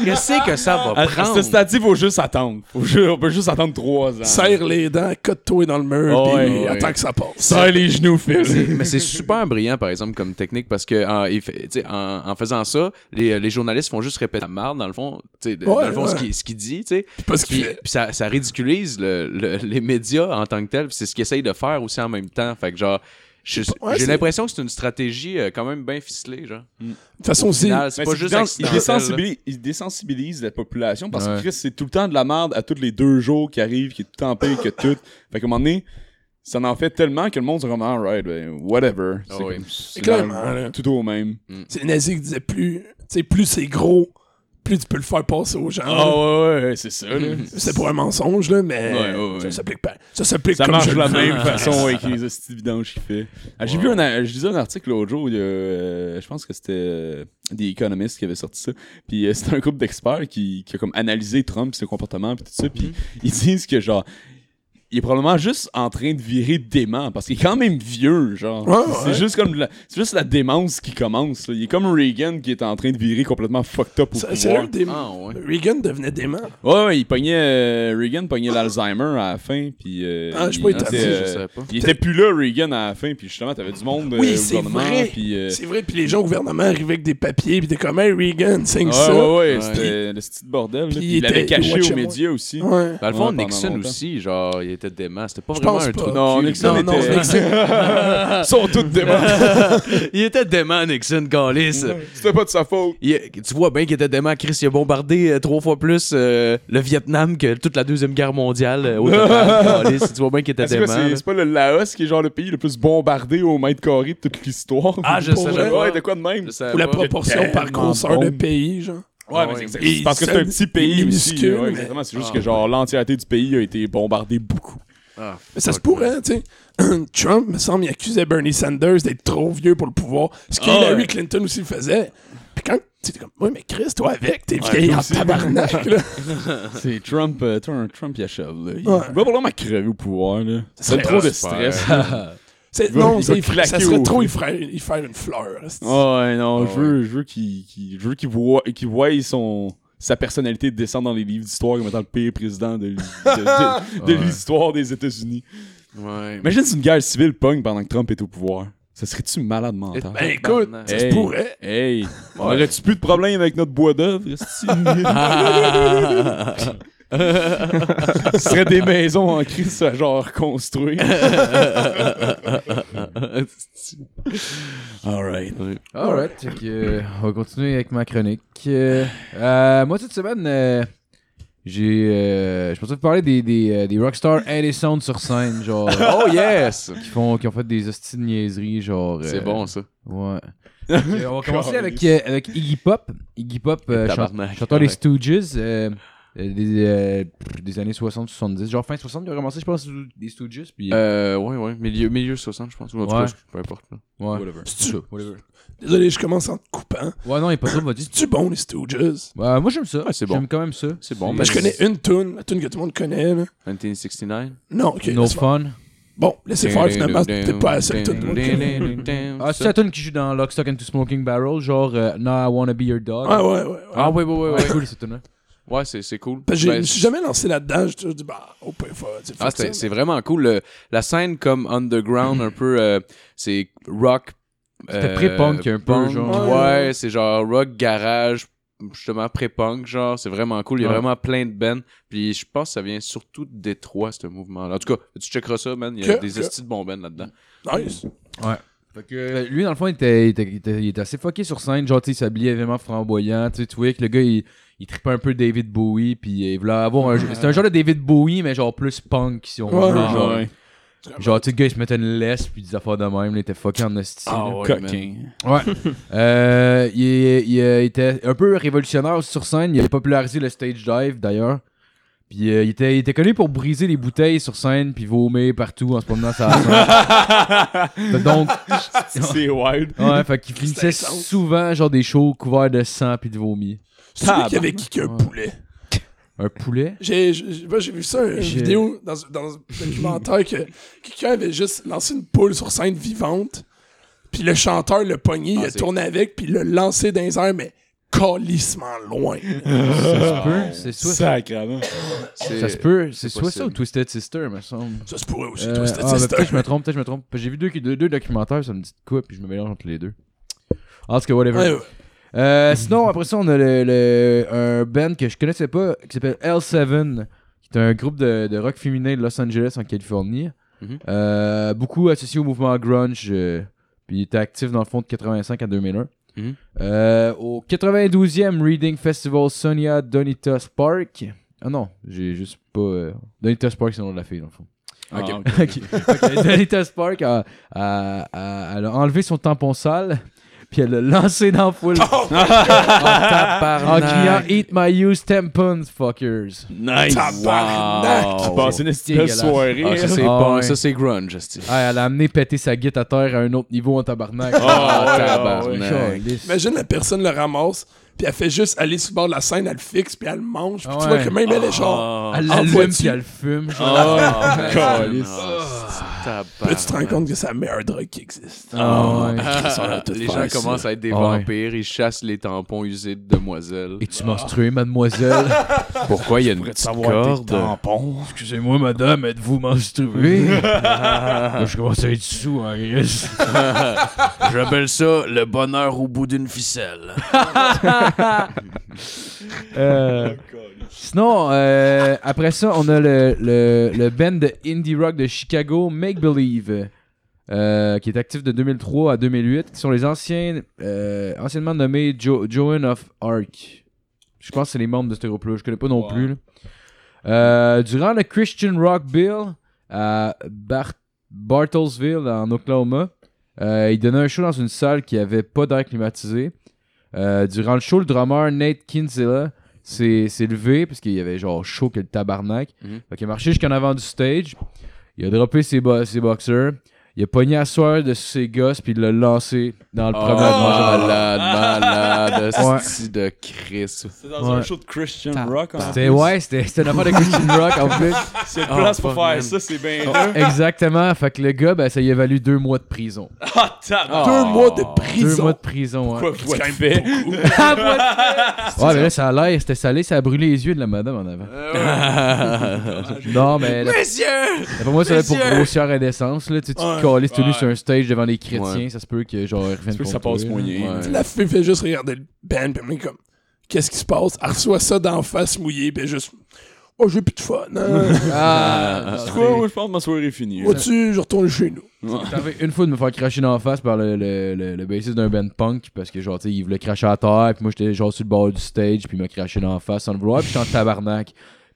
Qu'est-ce que ça va À, à prendre? ce stade-ci, faut juste attendre. Faut ju- on peut juste attendre trois ans. Serre les dents, cote-toi dans le mur, Oh, puis ouais, ouais. attends que ça passe. Serre les genoux, Phil. Mais c'est super brillant, par exemple, comme technique, parce que en, il fait- tu sais, en, en faisant ça, les, les journalistes font juste répéter la marde, dans le fond, tu sais, de- Ouais, dans le fond, ouais. ce qu'il qu'il dit, tu sais. Puis ça, ça ridiculise le- le- les médias en tant que tel, puis c'est ce qu'ils essayent de faire aussi en même temps. Fait que genre, Ouais, j'ai l'impression que c'est une stratégie euh, quand même bien ficelée, genre. De toute façon c'est pas juste il, désensibilise, il désensibilise la population parce Ouais. que Chris, c'est tout le temps de la merde à tous les deux jours qui arrive, qui est tout le temps pire que tout. Fait qu'à un moment donné, ça en fait tellement que le monde se comme, alright, ben, whatever. Ah C'est oui. Clairement, tout au même. c'est les nazis qui disaient plus, tu sais, plus c'est gros, plus tu peux le faire passer aux gens. Ah ouais, ouais, ouais, c'est ça, là. C'est pour un mensonge, là, mais Ouais, ouais, ouais. ça s'applique pas. Ça s'applique Ça comme marche de la même façon avec les vidanges qu'il fait. Ah, J'ai vu un, je lisais un article l'autre jour, il y a, euh, je pense que c'était euh, The Economist qui avait sorti ça. Puis euh, c'était un groupe d'experts qui, qui a comme analysé Trump, ses comportements, puis tout ça. Puis ils disent que genre, il est probablement juste en train de virer dément parce qu'il est quand même vieux, genre. Ouais, c'est ouais. juste comme la, c'est juste la démence qui commence. là. Il est comme Reagan qui est en train de virer complètement fucked up au Ça- pouvoir. Des... Ah, ouais. Reagan devenait dément. Ouais, ouais, il pognait euh, Reagan pognait l'Alzheimer à la fin, puis euh, Ah, je sais il pas, il était, je euh, savais pas. il était plus là Reagan à la fin, puis justement t'avais du monde euh, Oui, au c'est gouvernement, vrai. puis euh, C'est vrai, puis les gens au gouvernement arrivaient avec des papiers, puis t'es comme, hey, Reagan, signe ouais, ça. ouais, ouais, Ouais. c'était le petit bordel. là, Puis il l'avait caché aux médias aussi. Dans le fond, Nixon aussi, genre, il était dément. C'était pas Je vraiment pense un pas. trou de Non, Nixon Non, non, était. Nixon- Ils sont tous démons. il était dément, Nixon, Gaulis. C'était pas de sa faute. Il- tu vois bien qu'il était dément. Chris, il a bombardé euh, trois fois plus euh, le Vietnam que toute la Deuxième Guerre mondiale euh, au total. Gaulis. tu vois bien qu'il était C'est quoi, dément. c'est pas le Laos qui est genre le pays le plus bombardé au mètre carré de toute l'histoire? Ah, je pas. Ouais, de quoi de même? Ou la proportion par de bon. pays, genre. Ouais, mais c'est parce que c'est un petit pays aussi. minuscule, ouais, mais- exactement. C'est juste Ah. que genre l'entièreté du pays a été bombardée beaucoup. Ah, Mais ça se pourrait, tu sais. Trump, me semble, il accusait Bernie Sanders d'être trop vieux pour le pouvoir. Ce que Ah, Hillary ouais. Clinton aussi le faisait. Puis quand, tu comme, ouais, mais Chris, toi avec, t'es Ouais, vieille en aussi. tabarnak, là. C'est Trump, euh, Trump, Trump il achève là. Il Ouais. va probablement crever au pouvoir là. C'est serait trop de stress. C'est- Il va- non, il ça, va ça serait trop y faire, y faire une fleur. Oh, ouais, non, Ah, je veux, je veux qu'il qu'il- je veux qu'il voit, qu'il voie son, sa personnalité descendre dans les livres d'histoire comme étant le pire président de, de, de- de Ouais. l'histoire des États-Unis. Ouais. Imagine si une guerre civile pogne pendant que Trump est au pouvoir. Ça serait-tu malade mental? Ben écoute, ça se Hey. pourrait. Hey, aurais-tu plus de problème avec notre bois d'œuvre? Ce serait des maisons en crise genre construire. Alright. Alright, euh, on va continuer avec ma chronique. Euh, euh, moi, cette semaine, euh, j'ai. euh, je pensais vous parler des, des, des rockstars sur scène, genre. Oh yes! qui, font, qui ont fait des hosties de niaiseries, genre. C'est euh, bon ça. Ouais. On va commencer avec, euh, avec Iggy Pop. Iggy Pop, euh, chanteur des. Stooges. Euh, euh, des, euh, des années 60-70, genre fin 60, il a commencé, je pense, des Stooges. Puis, Euh, ouais, ouais. Milieu, milieu 60, je pense. Ou en tout Ouais. cas, peu importe. là. ouais. Whatever. Désolé, je commence en te coupant. Ouais, non, il est pas trop. C'est-tu bon, les Stooges? Ouais, moi, j'aime ça. Ouais, c'est bon. J'aime quand même ça. C'est bon. Ben, mais je connais une tune, la tune que tout le monde connaît, là. 1969. Non, ok. No. Fun. Bon, laissez faire, finalement, c'est peut-être pas la seule tune. Ah, c'est la tune qui joue dans Lock, Stock and Two Smoking Barrel, genre euh, Now I Wanna Be Your Dog. Ah ouais, ouais, ouais. Ah, ouais, ouais, ouais, Ouais, ouais. cool cette tune-là. Ouais, c'est c'est cool. Que je Ben, me suis jamais lancé là-dedans, j'ai toujours dit, bah, au point fort. tu sais, Ah, fuck c'est vraiment cool. Le- la scène comme underground, un peu, euh, c'est rock. C'était euh, pré-punk un peu, punk. genre. Ouais, Ouais. c'est genre rock garage, justement pré-punk, genre. C'est vraiment cool. Il y a Ouais. vraiment plein de bands. Puis je pense que ça vient surtout de Détroit, ce mouvement-là. En tout cas, tu checkeras ça, man. Il y a Que- des estis de bons bands là-dedans. Nice. Fait que, euh, lui, dans le fond, il était, il était, il était, il était assez fucké sur scène. Genre, tu sais, il s'habillait vraiment flamboyant. Tu sais, tu voyais que le gars, il, il trippait un peu David Bowie. Puis il voulait avoir un. C'était un genre de David Bowie, mais genre plus punk, si on Ouais, veut. ouais, genre. ouais. Genre, tu sais, le gars, il se mettait une laisse, puis des affaires de même, il était fucking en. Ah là. ouais. Ouais. Euh, il, il, était un peu révolutionnaire aussi sur scène. Il a popularisé le stage dive d'ailleurs. Puis euh, il, était, il était connu pour briser les bouteilles sur scène puis vomir partout en se promenant sur la scène. Fait donc, C'est wild. ouais, fait qu'il finissait souvent genre des shows couverts de sang puis de vomi. C'est celui qui avait kické un poulet. Un poulet? J'ai j'ai- moi, j'ai vu ça, une J'ai- vidéo dans, dans un documentaire que quelqu'un avait juste lancé une poule sur scène vivante. Puis le chanteur l'a pogné, il a c'est- tourné avec, puis il l'a lancé dans les airs, mais calissement loin. Ça se peut? C'est soit ça. C'est- Ça se peut, c'est c'est soit ça ou. Twisted Sister, me semble. Ça se pourrait aussi, Euh, toi, ah, ben, ça. peut-être que je me trompe, peut-être que je me trompe. J'ai vu deux, deux, deux documentaires, ça me dit de quoi, puis je me mélange entre les deux. En tout cas, whatever. Ouais, ouais. Euh, sinon, après ça, on a le, le- un band que je connaissais pas qui s'appelle L7, qui est un groupe de, de rock féminin de Los Angeles en Californie. Mhm. Euh, beaucoup associé au mouvement grunge, euh, puis il était actif dans le fond de 85 à 2001. Mhm. Au 92e Reading Festival Sonia Donitas Park. Ah non, j'ai juste pas. Donitas Park, c'est le nom de la fille, dans le fond. Ok. Ok. Ok, Donitas Park a, a- a enlevé son tampon sale, puis elle l'a lancé dans la foule. Oh, En criant Eat my used tampons, fuckers. Nice. Tabarnak. Tu passes une espèce de Dégueulasse. soirée. Ah, ça, c'est Ah, bon, ouais. ça, c'est grunge. Ah, elle a amené péter sa guite à terre à un autre niveau en tabarnak. Ah, ouais, tabarnak. Imagine la personne le ramasse, puis elle fait juste aller sur le bord de la scène, elle le fixe, puis elle le mange. Puis tu vois que même elle est genre. Elle l'allume puis elle le fume. genre. Calisse. Ah, tu te rends compte que c'est la meilleure drogue qui existe. Ah, ouais. Les gens commencent à être des Ah ouais. vampires, ils chassent les tampons usés de demoiselles. Es-tu menstrué, mademoiselle? Pourquoi il y a une petite corde? tampons? Excusez-moi, madame, êtes-vous menstruée? Moi, je commence à être sous en gris. J'appelle ça le bonheur au bout d'une ficelle. Euh, sinon, euh, après ça, on a le, le, le band de indie rock de Chicago, Make Believe, euh, qui est actif de 2003 à 2008, qui sont les anciens, euh, anciennement nommés jo Joan of Arc. Je pense que c'est les membres de ce groupe-là, je connais pas non plus. Euh, durant le Christian Rock Bill à Bar- Bartlesville, en Oklahoma, il donnait un show dans une salle qui avait pas d'air climatisé. Durant le show, le drummer Nate Kinsella s'est levé parce qu'il y avait genre chaud que le tabarnak. Mhm. Fait qu'il a marché jusqu'en avant du stage. Il a droppé ses, bo- ses boxers. Il a pogné à soir de ses gosses puis il l'a lancé dans le Oh, premier rang. malade, malade, Ouais. de Chris. C'est dans un Ouais. show de Christian Rock. en C'était plus. ouais, c'était c'était affaire de Christian Rock en plus. C'est une Oh, place pour fuck, faire man. ça, c'est bien Oh. Exactement. Fait que le gars, ben, ça y a valu deux mois de prison. Ah. Deux mois de Deux prison. mois de prison, ouais. Quoi, C'est quoi quand tu même fais? beaucoup. Ouais, mais là, ça a l'air, c'était salé, ça a brûlé les yeux de la madame en avant. Non, mais. la- Messieurs! Pour moi, ça va être pour grossière indécence. Là. Tu sais, tu Ouais. te calisses tout nu Ouais. sur un stage devant les chrétiens, Ouais. ça se peut que genre ils reviennent Ça passe moyen. La fille fait juste regarder le band, puis elle est comme, qu'est-ce qui se passe? Elle reçoit ça d'en face mouillée, puis elle juste, oh, j'ai plus de fun. Hein? Ah, C'est quoi? Moi, je pense que ma soirée est finie. Vois-tu, je retourne chez nous. T'avais une fois de me faire cracher dans la face par le, le, le, le bassiste d'un band punk parce que genre tu sais il voulait cracher à terre puis moi j'étais genre sur le bord du stage puis il m'a craché dans la face sans le vouloir puis j'étais en tabarnak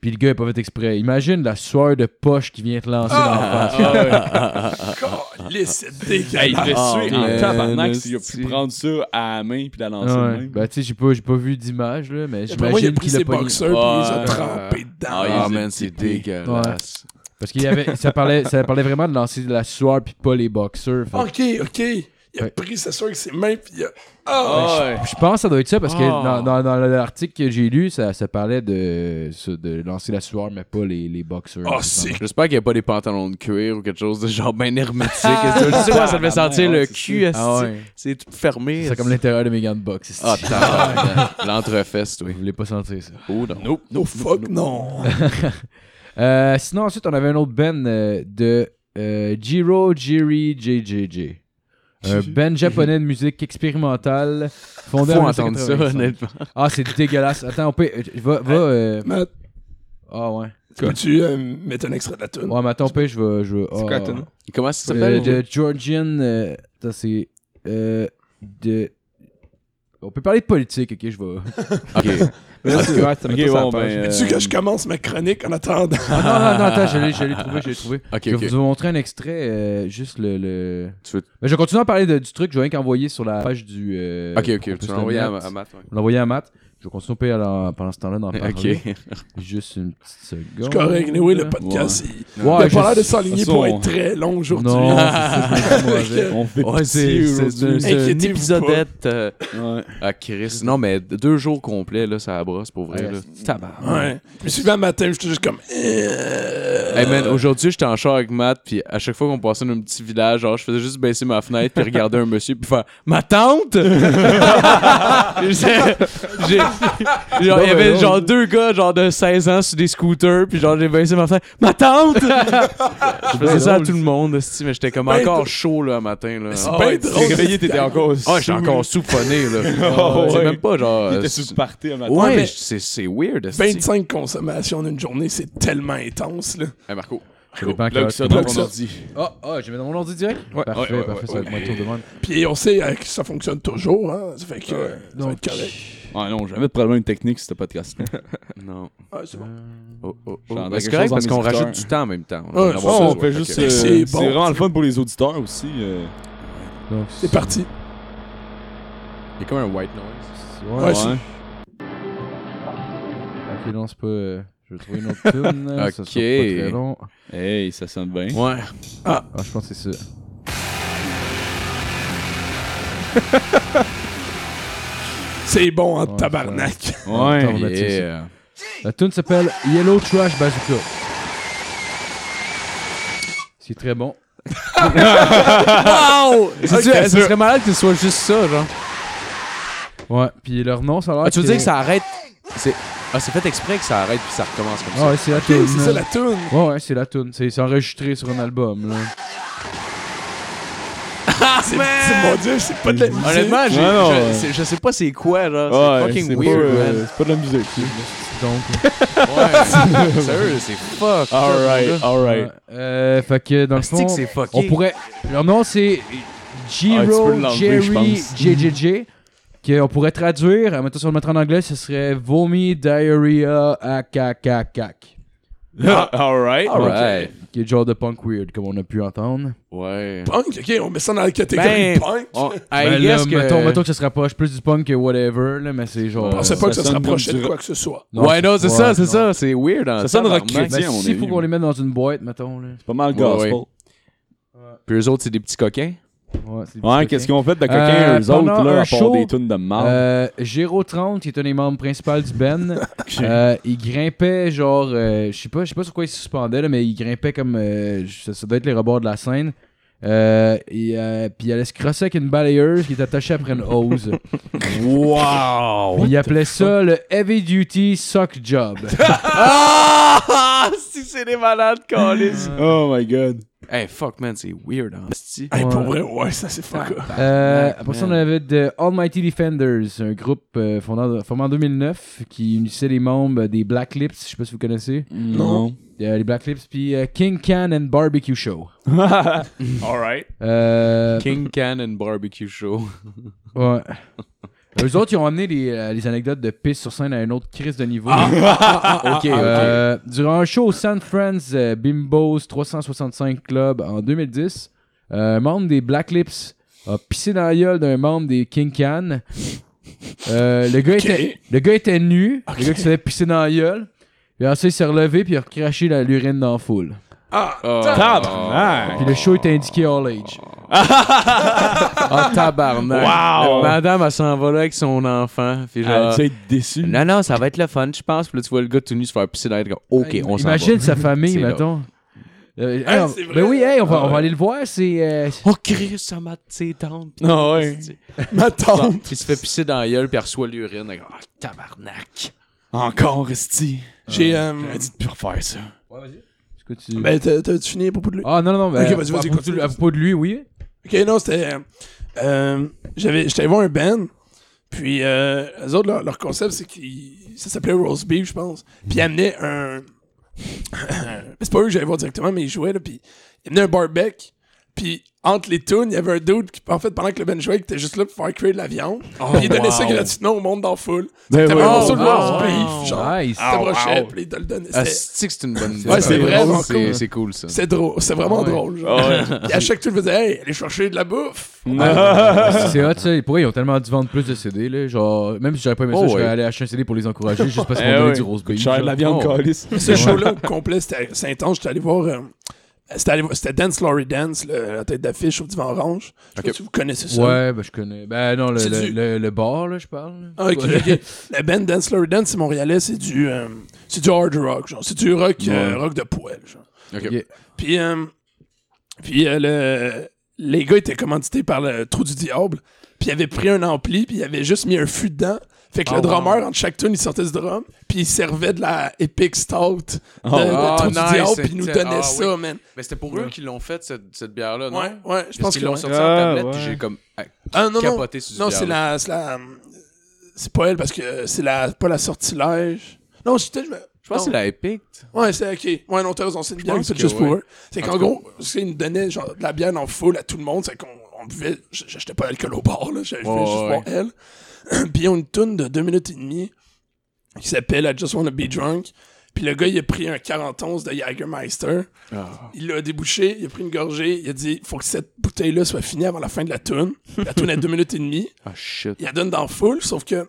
puis le gars il pas fait exprès imagine la sueur de poche qui vient te lancer dans la face Calisse, c'est Hey, il dégueulasse. devait Ah, suer en man, tabarnak s'il a pu prendre ça à la main puis la lancer de ouais. même. ben tu sais j'ai pas, j'ai pas vu d'image là mais Après moi, il a j'imagine pris qu'il a ses pogné boxeurs, puis il les a Ouais. trempés dedans. Ah, Ah, il man, est c'est dégueulasse. parce qu'il y avait ça parlait ça parlait vraiment de lancer de la sueur puis pas les boxeurs fait- Ok, ok. Il a Ouais. pris, c'est sûr, que ses mains, puis il a. Ah! Ah, ouais. Je pense que ça doit être ça parce que Oh. dans, dans, dans l'article que j'ai lu, ça, ça parlait de, ça, de lancer la sueur, mais pas les, les boxeurs. Ah, c'est. J'espère qu'il n'y a pas des pantalons de cuir ou quelque chose de genre bien hermétique. Je sais pas, ça devait sentir le cul. c'est. Ah tout fermé. C'est comme l'intérieur de mes gants de boxe. Ah. L'entrefesse, oui. Vous voulez pas sentir ça? Oh, non. Nope. No fuck, non. Euh, sinon, ensuite, on avait un autre band euh, de euh, Jiro Jiri JJJ. Un band japonais de musique expérimentale fondé Faut en entendre ça, 1985. honnêtement. Ah, c'est dégueulasse. Attends, on peut. euh, Va. va euh, Matt, Ah, ouais. peux-tu euh, mettre un extrait de la tune? Ouais, mais attends, on peut, je vais. Je vais C'est quoi ah. la tune? Comment ça Euh, s'appelle? de Georgian. euh, attends, c'est. Euh, de. On peut parler de politique, ok, je vais. Ok. Mais là, c'est- ouais, ça met Ok, tout sur la bon, page. ben, Tu euh, que je commence ma chronique en attendant? Ah, non, non, non, attends, je l'ai, je l'ai trouvé, je l'ai trouvé. Ok, je vais ok. vous montrer un extrait, euh, juste le. le... Tu veux- Mais je vais continuer à parler de- du truc, je vais rien qu'envoyer sur la page du. euh, Ok, ok, tu l'as envoyé à, Matt. ouais. L'envoyer à Matt. Je vais continuer à la- pendant ce temps-là d'en parler. Ok. Juste une petite seconde. C'est correct. Mais oui, le podcast, il Ouais, il a pas l'air de s'aligner pour on- être très long aujourd'hui. Non. On fait Ouais, c'est pitié c'est- aujourd'hui. c'est un Inquiétez-vous épisodette euh, Ouais. à Chris. Non, mais deux jours complets, là, ça brosse pour vrai. Ouais, là. Tabarnak. Ouais. Je me suis levé un matin, j'étais juste comme. euh, Hey man, aujourd'hui j'étais en char avec Matt, puis à chaque fois qu'on passait dans un petit village, genre je faisais juste baisser ma fenêtre puis regarder un monsieur puis faire ma tante. J'ai- il y avait genre deux gars genre de 16 ans sur des scooters puis genre j'ai baissé ma fenêtre ma tante. je faisais ça à tout le monde, mais j'étais comme Ben, encore chaud là matin là. C'est bien ouais, drôle. T'es réveillé, t'étais encore. Ah, j'étais encore soupfonné là. Oh, C'est ouais. même pas genre. Il était sous party un matin. Ouais, mais- c'est c'est weird. esti. 25 consommations d'une journée, c'est tellement intense, là. Hey Marco. Ça dépend à quelle Plug ça dans ça. ordi. Ah, ah, j'ai mis dans mon ordi direct? Ouais. Parfait, Ouais, ouais, parfait, ouais, ça va être ouais. mon tour de demande. Puis on sait euh, que ça fonctionne toujours, hein. Ça fait que euh, ça va être correct. Ouais, non, jamais de problème technique sur ce podcast. Non. Ouais, c'est bon. Oh, oh, oh. J'entends Ben, c'est correct parce qu'on rajoute du temps en même temps. Ça, on fait juste. euh, C'est bon. vraiment le fun pour les auditeurs aussi. euh. Donc, C'est parti. Il y a comme un white noise. Ouais, Ouais, Ouais. c'est- Ok, non, c'est pas. Je vais trouver une autre tune. là, Ça sera Ok. pas très long. Hey, ça sonne bien. Ouais. Ah, je pense que c'est ça. C'est bon en Ouais, tabarnak. Ouais. Yeah. La tune s'appelle Yellow Trash Bazooka. C'est très bon. Wow! C'est-tu- Ok, Ça serait malade que ce soit juste ça, genre? Ouais, puis leur nom, ça a l'air. Ah, tu veux dire que ça arrête? C'est ah, c'est fait exprès que ça arrête puis ça recommence comme Ah ça. ouais, c'est la Ok, tune. c'est là. ça la toune. Ouais, ouais, c'est la tune. C'est c'est enregistré sur un album. Là. C'est c'est- mon dieu, c'est pas de la musique. Honnêtement, j'ai- Ouais, non, je, ouais. je sais pas c'est quoi, genre. Ouais, c'est fucking c'est pas, weird, euh, man. C'est pas de la musique. Donc, Ouais. Sérieux, c'est fuck. Alright, alright. Euh, fait que dans le fond, c'est fucké. on pourrait. Leur nom c'est Ah, l'enlever, je Jerry. JJJ. Qu'on pourrait traduire, euh, mettons si on le mettre en anglais, ce serait Vomi Diarrhea Akakakak. Alright. Alright. Qui est genre de punk weird, comme on a pu entendre. Ouais. Punk, ok, on met ça dans la catégorie Ben, punk. on- I Ben là, que... mettons, mettons que ça se rapproche plus du punk que whatever, là, mais c'est genre. Je pensais pas que ça se rapprochait de quoi que ce soit. ouais, non, c'est ouais, ça, c'est ça. C'est weird. hein, Ça sonne rock chrétien, à mon S'il faut qu'on les mette dans une boîte, mettons. Là. C'est pas mal Ouais, gospel. ouais. Puis eux autres, c'est des petits coquins. Ouais, qu'est-ce qu'ils ont fait de coquin, Euh, eux autres, là, un à part show, des tunes de marde? Euh, Géro 30, qui est un des membres principaux du Ben, euh, il grimpait genre, euh, je sais pas, je sais pas sur quoi il se suspendait là, mais il grimpait comme, euh, ça, ça doit être les rebords de la scène. Euh, et, euh, puis il allait se crosser avec une balayeuse qui est attachée après une hose. Wow! Puis il appelait ça le Heavy Duty Sock Job. Ah! si c'est des malades, Calis. Oh my god. Hey, fuck, man, c'est weird, hein. Hey, pour vrai, ouais, ça c'est fuck. Euh, après ça, on avait The Almighty Defenders, un groupe euh, fondé, formé en 2009 qui unissait les membres des Black Lips, je sais pas si vous connaissez. Non. Euh, les Black Lips, puis euh, King Can and Barbecue Show. Alright. Euh, King Can and Barbecue Show. ouais. Eux autres, ils ont amené les, euh, les anecdotes de piste sur scène à un autre crise de niveau. ok, Euh, Durant un show au San Friends euh, Bimbos 365 Club en 2010, euh, un membre des Black Lips a pissé dans la gueule d'un membre des King Can. Euh, le, gars était, le gars était nu, le gars qui s'était pissé dans la gueule. Puis ensuite, il s'est relevé puis il a recraché la- l'urine dans la foule. Ah, Tabarnak! Puis le show était indiqué all age. Ah, tabarnak. Wow! Madame, elle s'en va là avec son enfant. Puis Elle genre... a dû être déçue. Non, non, ça va être le fun, je pense. Puis là, tu vois le gars tout nu se faire pisser dans les comme, OK, on s'en va. Imagine sa famille, C'est là. mettons. Euh, Hey, hey, on- c'est vrai. ben oui, hey, on va, Ah on va ouais. aller le voir. C'est. euh, Oh, Chris, ça m'a ses tantes. Ah ouais. ma tante. Puis il se fait pisser dans la gueule, puis reçoit l'urine. elle est comme, Ah, tabarnak. Encore, Esti. J'ai. euh, J'aurais dit de plus refaire ça. est-ce que tu- Ben, t'as- t'as-tu fini à propos de lui? Ah non, non, non. ben, Ok, vas-y, vas-y, à, propos continue. à propos de lui, oui. Ok, non, c'était. euh, euh, j'avais, j'étais voir un band. Puis, euh, eux autres, leur, concept, c'est qu'ils. Ça s'appelait Roast Beef, je pense. Puis, ils amenaient un. c'est pas eux que j'allais voir directement, mais ils jouaient, là. Puis, ils amenaient un barbecue. Puis, entre les tunes, il y avait un dude qui, en fait, pendant que le Ben jouait, qui était juste là pour faire cuire de la viande. Oh, puis il donnait ça gratuitement au monde dans foule. Ben C'était vraiment Oh, sur le wow. beef, genre. Nice. Wow. puis il te le donnait. Ah, c'est que c'est une bonne idée? Ouais, c'est vraiment C'est- cool. C'est cool, ça. C'est drôle, c'est vraiment Ouais. drôle. Genre. Ah ouais. Et à chaque tour, je faisais, hey, allez chercher de la bouffe. C'est hot, ça. Pour eux, ils ont tellement dû vendre plus de CD, là? Genre, même si j'aurais pas aimé ça, Oh, je serais allé acheter un CD pour les encourager, juste parce qu'on Eh donnait du rose beef. De la viande Oh. calice. Ce show-là au complet, c'était c'est intense. J'étais allé voir. C'était Dance Laurie Dance, le- la tête d'affiche au divan orange. Je sais pas si vous connaissez ça. Ouais, ben je connais. Ben non, le, le, du- le, le bar, là, je parle. là. Ah, ok, Ouais. ok. Le band Dance Laurie Dance, c'est montréalais, c'est du, euh, c'est du hard rock, genre. C'est du rock, euh, rock de poêle, genre. Ok. Puis, euh, puis euh, le, les gars étaient commandités par le Trou du Diable. Puis ils avaient pris un ampli, puis ils avaient juste mis un fût dedans. Fait que Oh, le drummer, wow. entre chaque tune, il sortait ce drum, puis il servait de la Epic Stout de, Oh, de ah, nice, du Diable, puis il nous donnait ah, ça, oui. man. Mais c'était pour eux qui l'ont fait, cette, cette bière-là, non? Ouais, ouais, je pense qu'ils qu'ils l'ont sorti en Ah, tablette, ouais. puis j'ai comme ah, Ah, non, non. capoté sur Non, c'est la, c'est pas elle parce que c'est la, pas la sortilège. Non, c'était. Je, pense que c'est la Epic. Ouais, c'est ok. Ouais, non, t'as raison, c'est une bière, c'est juste pour eux. C'est En qu'en gros, c'est qu'ils nous donnaient genre de la bière en full à tout le monde, c'est qu'on on buvait. J'achetais pas d'alcool au bar, là, Ouais, juste voir elle. Puis ils ont une toune de deux minutes et demie qui s'appelle I Just Wanna Be Drunk. Puis le gars, il a pris un 41 de Jagermeister. Il l'a débouché, il a pris une gorgée, il a dit faut que cette bouteille-là soit finie avant la fin de la toune. La toune est deux minutes et demie. Ah, shit. Il la donne dans full, sauf que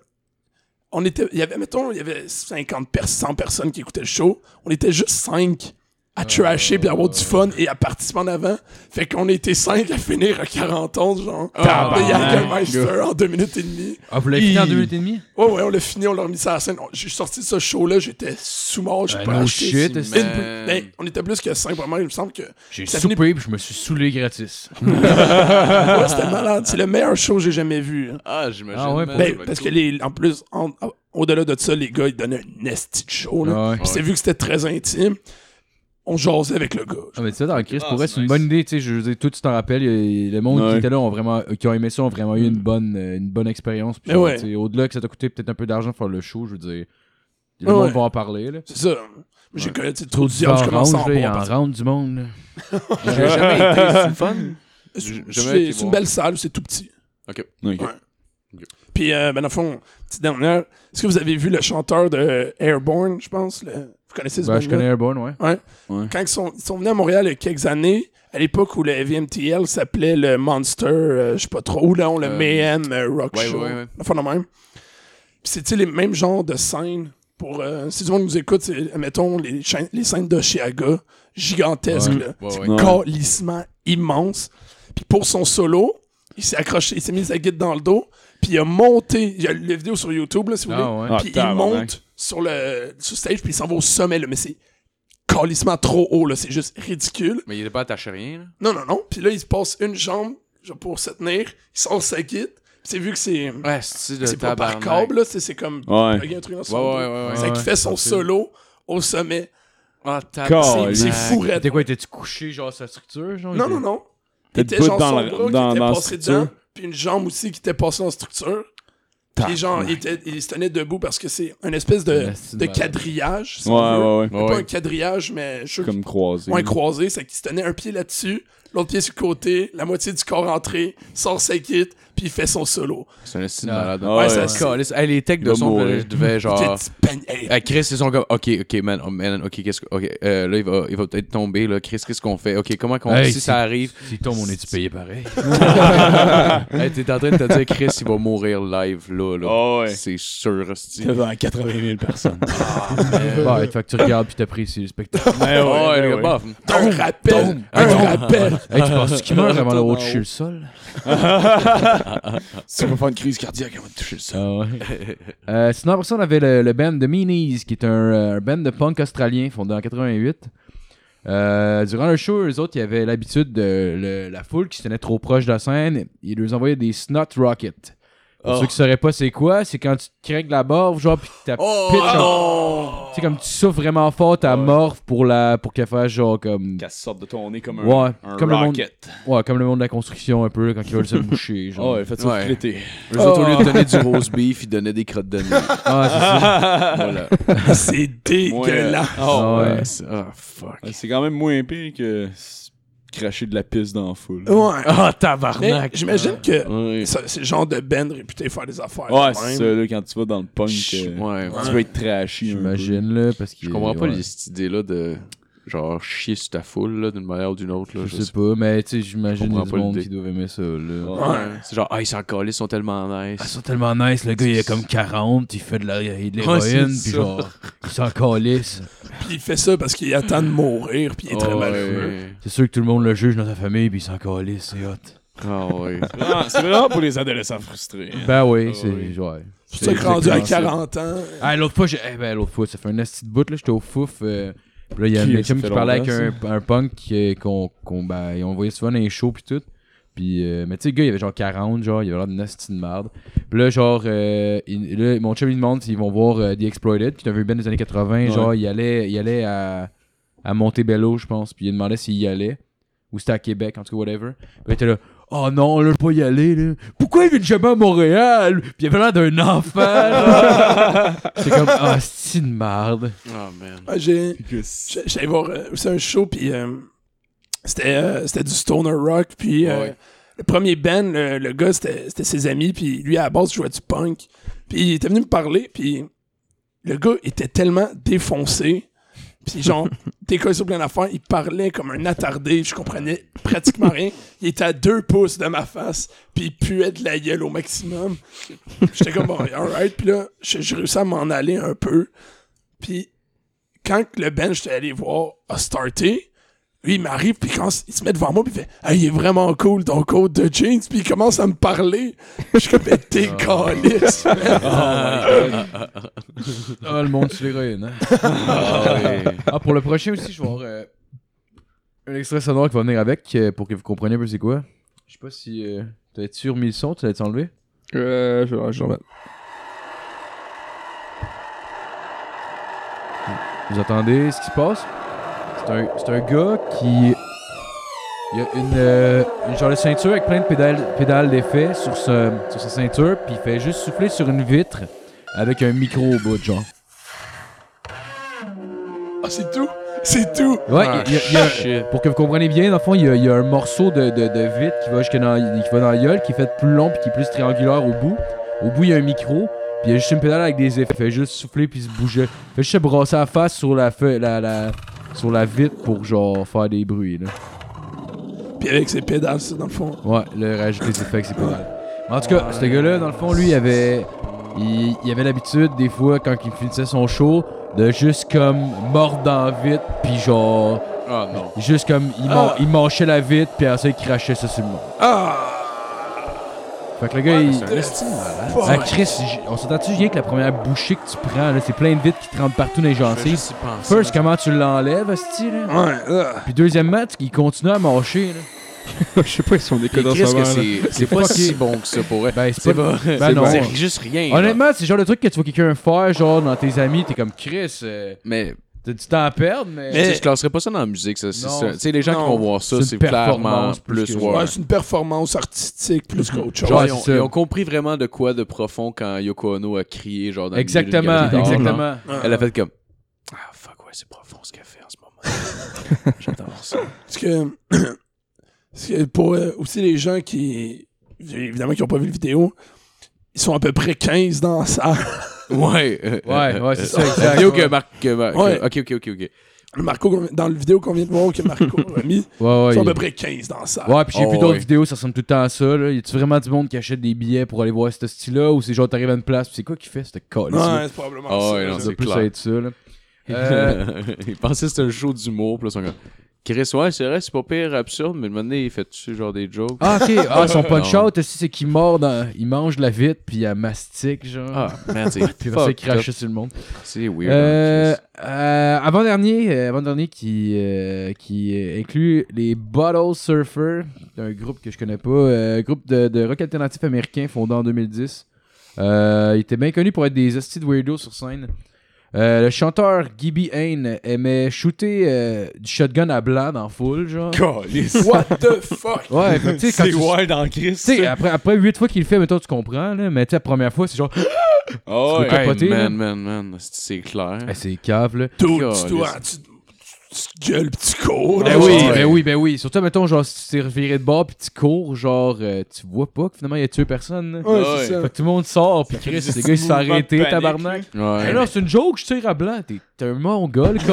on était, il y avait, mettons, il y avait 50 per- 100 personnes qui écoutaient le show. On était juste 5 à trasher puis à avoir du fun et à participer en avant. Fait qu'on était 5 à finir à 40 ans, genre. De Jagermeister en 2 minutes et demie. Ah, vous l'avez fini en deux minutes et demie? Ouais, ouais, on l'a fini, on l'a remis ça à la scène. J'ai sorti de ce show-là, j'étais sous mort, j'ai Ben, pas no acheté. ben, on était plus que 5, vraiment, il me semble que. J'ai Ça soupé puis je me suis saoulé gratis. Ouais, c'était malade. C'est le meilleur show que j'ai jamais vu. Ah, j'imagine. Ah ouais, Ben, parce que les, en plus, en- au-delà de ça, les gars, ils donnaient un esti de show. Là. Ah ouais. Puis c'était vu que c'était très intime, on jasait avec le gars. Ah, mais tu sais, dans le Chris, Ah, pour vrai, c'est une nice. bonne idée, tu sais, je veux dire, tout tu t'en rappelles, a- le monde qui était là, ont vraiment, euh, qui ont aimé ça, ont vraiment eu une bonne, euh, une bonne expérience. Puis, genre, ouais. tu sais, au-delà que ça t'a coûté peut-être un peu d'argent pour faire le show, je veux dire, le Ouais, monde va en parler, là. C'est ça. J'ai connu, tu sais, Trop du je commence à en en du monde. J'ai jamais été, c'est fun. C'est une belle salle, c'est tout petit. Ok. Puis, euh, ben, dans le fond, petite dernière, est-ce que vous avez vu le chanteur de Airborne, je pense? le- Vous connaissez ce Ben, je connais Airborne, ouais. Ouais. Ouais. Quand ils sont, ils sont venus à Montréal il y a quelques années, à l'époque où le VMTL s'appelait le Monster, euh, je sais pas trop, ou là, on le Euh, Mayhem euh, Rock ouais, Show. ouais, ouais. Enfin, de même. C'est sais, les mêmes genres de scènes. Pour, euh, si du monde nous écoute, c'est, mettons, les, les scènes d'Oshiaga, gigantesques, Ouais. là. Ouais, ouais. Ouais. calissement immense. Puis pour son solo, il s'est accroché, il s'est mis sa guide dans le dos, puis il a monté, il y a la vidéo sur YouTube, là, si vous voulez, Ah, ouais. Ah, puis il monte sur le sur stage, puis il s'en va au sommet, là, mais c'est calissement trop haut, là, c'est juste ridicule. Mais il était pas attaché à rien, là. Non, non, non, puis là, il se passe une jambe genre, pour se tenir, il sort sa guide, puis c'est vu que c'est... Ouais, c'est C'est pas par câble, là, c'est c'est comme... Ouais. plugger un truc dans Ouais, son ouais, ouais, ouais. C'est qu'il fait son solo au sommet. Ah, C'est Caliste. c'est fou. T'es quoi, étais-tu couché, genre, sa structure, genre? Non, il non, non. T'es T'étais genre dans son la- bras qui dans- était passé structure. dedans, puis une jambe aussi qui était passée dans la structure. Puis genre, il, était, il se tenait debout parce que c'est une espèce de, de quadrillage, si Ouais, on veut. ouais, ouais. Pas un quadrillage, mais je Comme croisé. Ouais, croisé, c'est qu'il se tenait un pied là-dessus, l'autre pied sur le côté, la moitié du corps entré, sort sa kit, puis il fait son solo. C'est un style Ah. malade. Ah, Ouais, ouais. ça- Calisse. Hey, les techs de son, je devais genre. Hey, Ah, Chris, ils sont comme, ok, ok, man, oh, man, ok, qu'est-ce que, ok, euh, là, il va, il va peut-être tomber, là, Chris, qu'est-ce qu'on fait? Ok, comment qu'on, Hey, si c'est- ça arrive, S'il tombe, on est-tu payé pareil? hey, t'es en train de te dire, Chris, il va mourir live, là, là. Ah ouais. C'est sûr. Devant 80 000 personnes. Bah, fait que tu regardes puis t'apprécies le spectacle. ouais, Oh, ouais, le gars, ouais. un rappel, un rappel. Hey, tu penses qu'il meurt avant d'avoir touché le sol? Si on va faire une crise cardiaque avant de toucher sol. Ah. Euh, sinon, après ça, on avait le, band The Meanies, qui est un, euh, un band de punk australien fondé en 88. Euh, durant le show, eux autres, il y avait l'habitude de la foule qui se tenait trop proche de la scène, ils leur envoyaient des snot rockets. Pour Oh. ceux qui sauraient pas c'est quoi, c'est quand tu te craques la morve, genre, pis ta Oh, pitch en- non! Tu sais, comme tu souffles vraiment fort ta morve pour, la, pour qu'elle fasse genre comme. Qu'elle sorte de ton nez comme un, Ouais, un comme le monde- rocket. Ouais, comme le monde de la construction un peu, quand ils veulent se moucher. Genre. Oh, ouais, faites ça Ouais. Eux autres, au lieu de donner du rose beef, ils donnaient des crottes de nez. Ah, c'est ça. voilà. C'est dégueulasse. Oh, Ah ouais. Ah, fuck. C'est quand même moins pire que, cracher de la pisse dans la foule. Ouais. Ah, tabarnak! j'imagine que Ouais. ça- c'est le genre de band réputé faire des affaires. Ouais, c'est ça, là, quand tu vas dans le punk, euh, ouais. tu veux être trashy. J'imagine, là, parce que. Je comprends pas les- cette idée-là de genre chier sur ta foule là, d'une manière ou d'une autre. Là, Je sais pas, mais tu sais, j'imagine du pas monde qui doivent aimer ça, là. Ouais. C'est genre, ah, ils s'en calent, ils sont tellement Ah, nice. ils sont tellement nice, le gars, il a comme 40, il fait de la- il de Ouais, c'est l'héroïne, ça. puis genre, il s'en calisse. Puis il fait ça parce qu'il attend de mourir, puis il est très Ah, malheureux. ouais. C'est sûr que tout le monde le juge dans sa famille, puis il s'en calisse, c'est hot. Ah ouais. Ah, c'est vraiment pour les adolescents frustrés. hein. Ben oui, Ah, c'est. oui. Ouais. Ça que rendu à exactement ça. 40 ans. Ah, l'autre fois, j'ai- eh ben, l'autre fois, ça fait un esti de bout, là, j'étais au fouf. euh, puis là, il y a un Qui, fait qui parlait avec un, un punk qu'on, ben, on voyait souvent dans les shows pis tout. Puis, euh, mais tu sais, le gars, il avait genre 40, genre, il avait l'air d'une esti de merde. Puis là, genre, euh, il- là, mon chum, il demande s'ils vont voir euh, The Exploited, qui est un vieux band des années 80. Genre, il allait, il allait à, à Montebello, je pense. Puis il demandait s'il y allait. Ou c'était à Québec, en tout cas, whatever. Puis il était là. Oh non, là, je peux pas y aller, là. Pourquoi il vient jamais à Montréal? Puis il avait l'air d'un enfant, là. C'est comme, ah, c'est une merde. Ah man. Ouais, j'ai- j'ai- J'allais voir euh, aussi un show, puis euh, c'était euh, c'était du stoner rock, puis euh, Ouais. le premier band, le, le gars, c'était c'était ses amis, puis lui, à la base, jouait du punk. Puis il était venu me parler, puis le gars était tellement défoncé, puis genre, décollé sur plein d'affaires, il parlait comme un attardé, je comprenais pratiquement rien. Il était à deux pouces de ma face, puis il puait de la gueule au maximum. J'étais comme, bon, alright, puis là, j'ai réussi à m'en aller un peu, puis quand le band j'étais allé voir a starté, lui il m'arrive puis quand il se met devant moi puis il fait hey, il est vraiment cool ton code de jeans puis il commence à me parler. Je suis comme t'es calice. Ah, le monde sur l'héroïne, hein. Ah, ouais. Ah, pour le prochain aussi, je vais avoir euh, un extrait sonore qui va venir avec euh, pour que vous compreniez un peu c'est quoi. Je sais pas si. Euh, T'as-tu remis le son Tu l'as-tu enlevé? Euh, je vais remettre. Vous entendez ce qui se passe? Un, c'est un gars qui. Il a une, euh, une genre de ceinture avec plein de pédales, pédales d'effet sur, sa- sur sa ceinture, puis il fait juste souffler sur une vitre avec un micro au bout, genre. Ah, c'est tout? C'est tout? Ouais, Ah, il y a- il y a- shit. pour que vous compreniez bien, dans le fond, il y a, il y a un morceau de, de, de vitre qui va, jusque dans, qui va dans la gueule, qui est fait plus long puis qui est plus triangulaire au bout. Au bout, il y a un micro, puis il y a juste une pédale avec des effets. Il fait juste souffler puis se bouger. Il fait juste se brasser la face sur la, feu- la, la, sur la vitre pour genre faire des bruits. Là. Puis avec ses pédales, ça, dans le fond. Ouais, là, rajouter des effets ses pédales. Mais en tout cas, ce gars-là, dans le fond, lui, il avait, il, il avait l'habitude, des fois, quand il finissait son show, de juste comme mordre dans la vitre, puis genre. Ah non. Juste comme, il, man- il manchait la vitre, puis après ça, il crachait ça sur le monde. Ah! Fait que le gars, il. C'est un. Fuck. Ah, Chris, on s'entend-tu bien que la première bouchée que tu prends, là, c'est plein de vitres qui te rentrent partout dans les gencives. First, comment tu l'enlèves, là? Ouais, ah. Puis deuxièmement, tu- il continue à mâcher, là. Je sais pas, en Chris, ce que moment. là. c'est c'est pas si bon que ça pour vrai. Ben, c'est C'est pas. pas. Ben c'est non. C'est juste rien. Honnêtement, c'est le genre de truc que tu vois quelqu'un faire, genre, dans tes amis, t'es comme Chris, euh, Mais t'as du temps à perdre, mais. tu sais, je classerais pas ça dans la musique. ça, c'est Non, ça. Tu sais, les gens non. qui vont voir ça, C'est clairement performance plus plus. ouais. Ouais, c'est une performance artistique plus qu'autre chose. Genre, Ouais, ils, ont, c'est ça. ils ont compris vraiment de quoi de profond quand Yoko Ono a crié, genre, dans le Exactement, galerie d'art, genre. exactement. Elle a fait comme. Ah, fuck, ouais, c'est profond ce qu'elle fait en ce moment. J'adore ça. Parce que, parce que pour euh, aussi les gens qui, évidemment, qui n'ont pas vu la vidéo, ils sont à peu près 15 dans la salle. Ouais. euh, Ouais, euh, ouais, c'est euh, ça, La exact. vidéo que Marc. que Ouais. Ok, ok, ok, ok. Marco, qu'on- dans la vidéo qu'on vient de voir que Marco a mis, Ouais, ouais. ils sont à il- peu près 15 dans salle. Ouais, puis j'ai Oh, vu d'autres ouais. vidéos, ça ressemble tout le temps à ça. Là. Y a-tu vraiment du monde qui achète des billets pour aller voir ce style-là ou c'est genre t'arrives à une place, puis c'est quoi qui fait cette colle Ouais, c'est probablement Ah ça. ouais, non, Ça c'est doit plus clair. être ça. Là. Euh, il pensait que c'était un show d'humour, puis là, ils sont comme. Chris, ouais, c'est vrai, c'est pas pire absurde, mais le moment donné, il fait-tu genre des jokes? Ah, ok. Ah, son punch-out, Non. aussi, c'est qu'il mord dans... Il mange la vitre, puis il mastique, genre. Ah, man, c'est puis il fucked up. crache sur le monde. C'est weird. Euh, hein, euh, avant-dernier, euh, avant-dernier qui, euh, qui euh, inclut les Bottle Surfer, un groupe que je connais pas, euh, groupe de, de rock alternatif américain fondé en 2010. Euh, il était bien connu pour être des hosties de weirdos sur scène. Euh, le chanteur Gibby Hain aimait shooter euh, du shotgun à blanc en full, genre. Calice. What the fuck? Ouais, fait tu sais, quand C'est tu- wild en Christ. tu sais, après, après 8 fois qu'il le fait, mettons, tu comprends, là, mais tu sais, la première fois, c'est genre, Ah tu ouais. capoter, man, man, man, c'est- c'est clair. C'est cave, là. God, tu gueules pis tu cours. Ben oui, ben oui, ben oui. Surtout, mettons, genre, si tu t'es reviré de bord puis tu cours, genre, euh, tu vois pas que finalement il a tué personne. là. Ouais, Ouais. c'est ça. Fait que tout le monde sort, puis Chris, les gars, ils se sont arrêtés, tabarnak. Ouais. Mais là, c'est une joke, je tire à blanc. T'es t'es un mongol.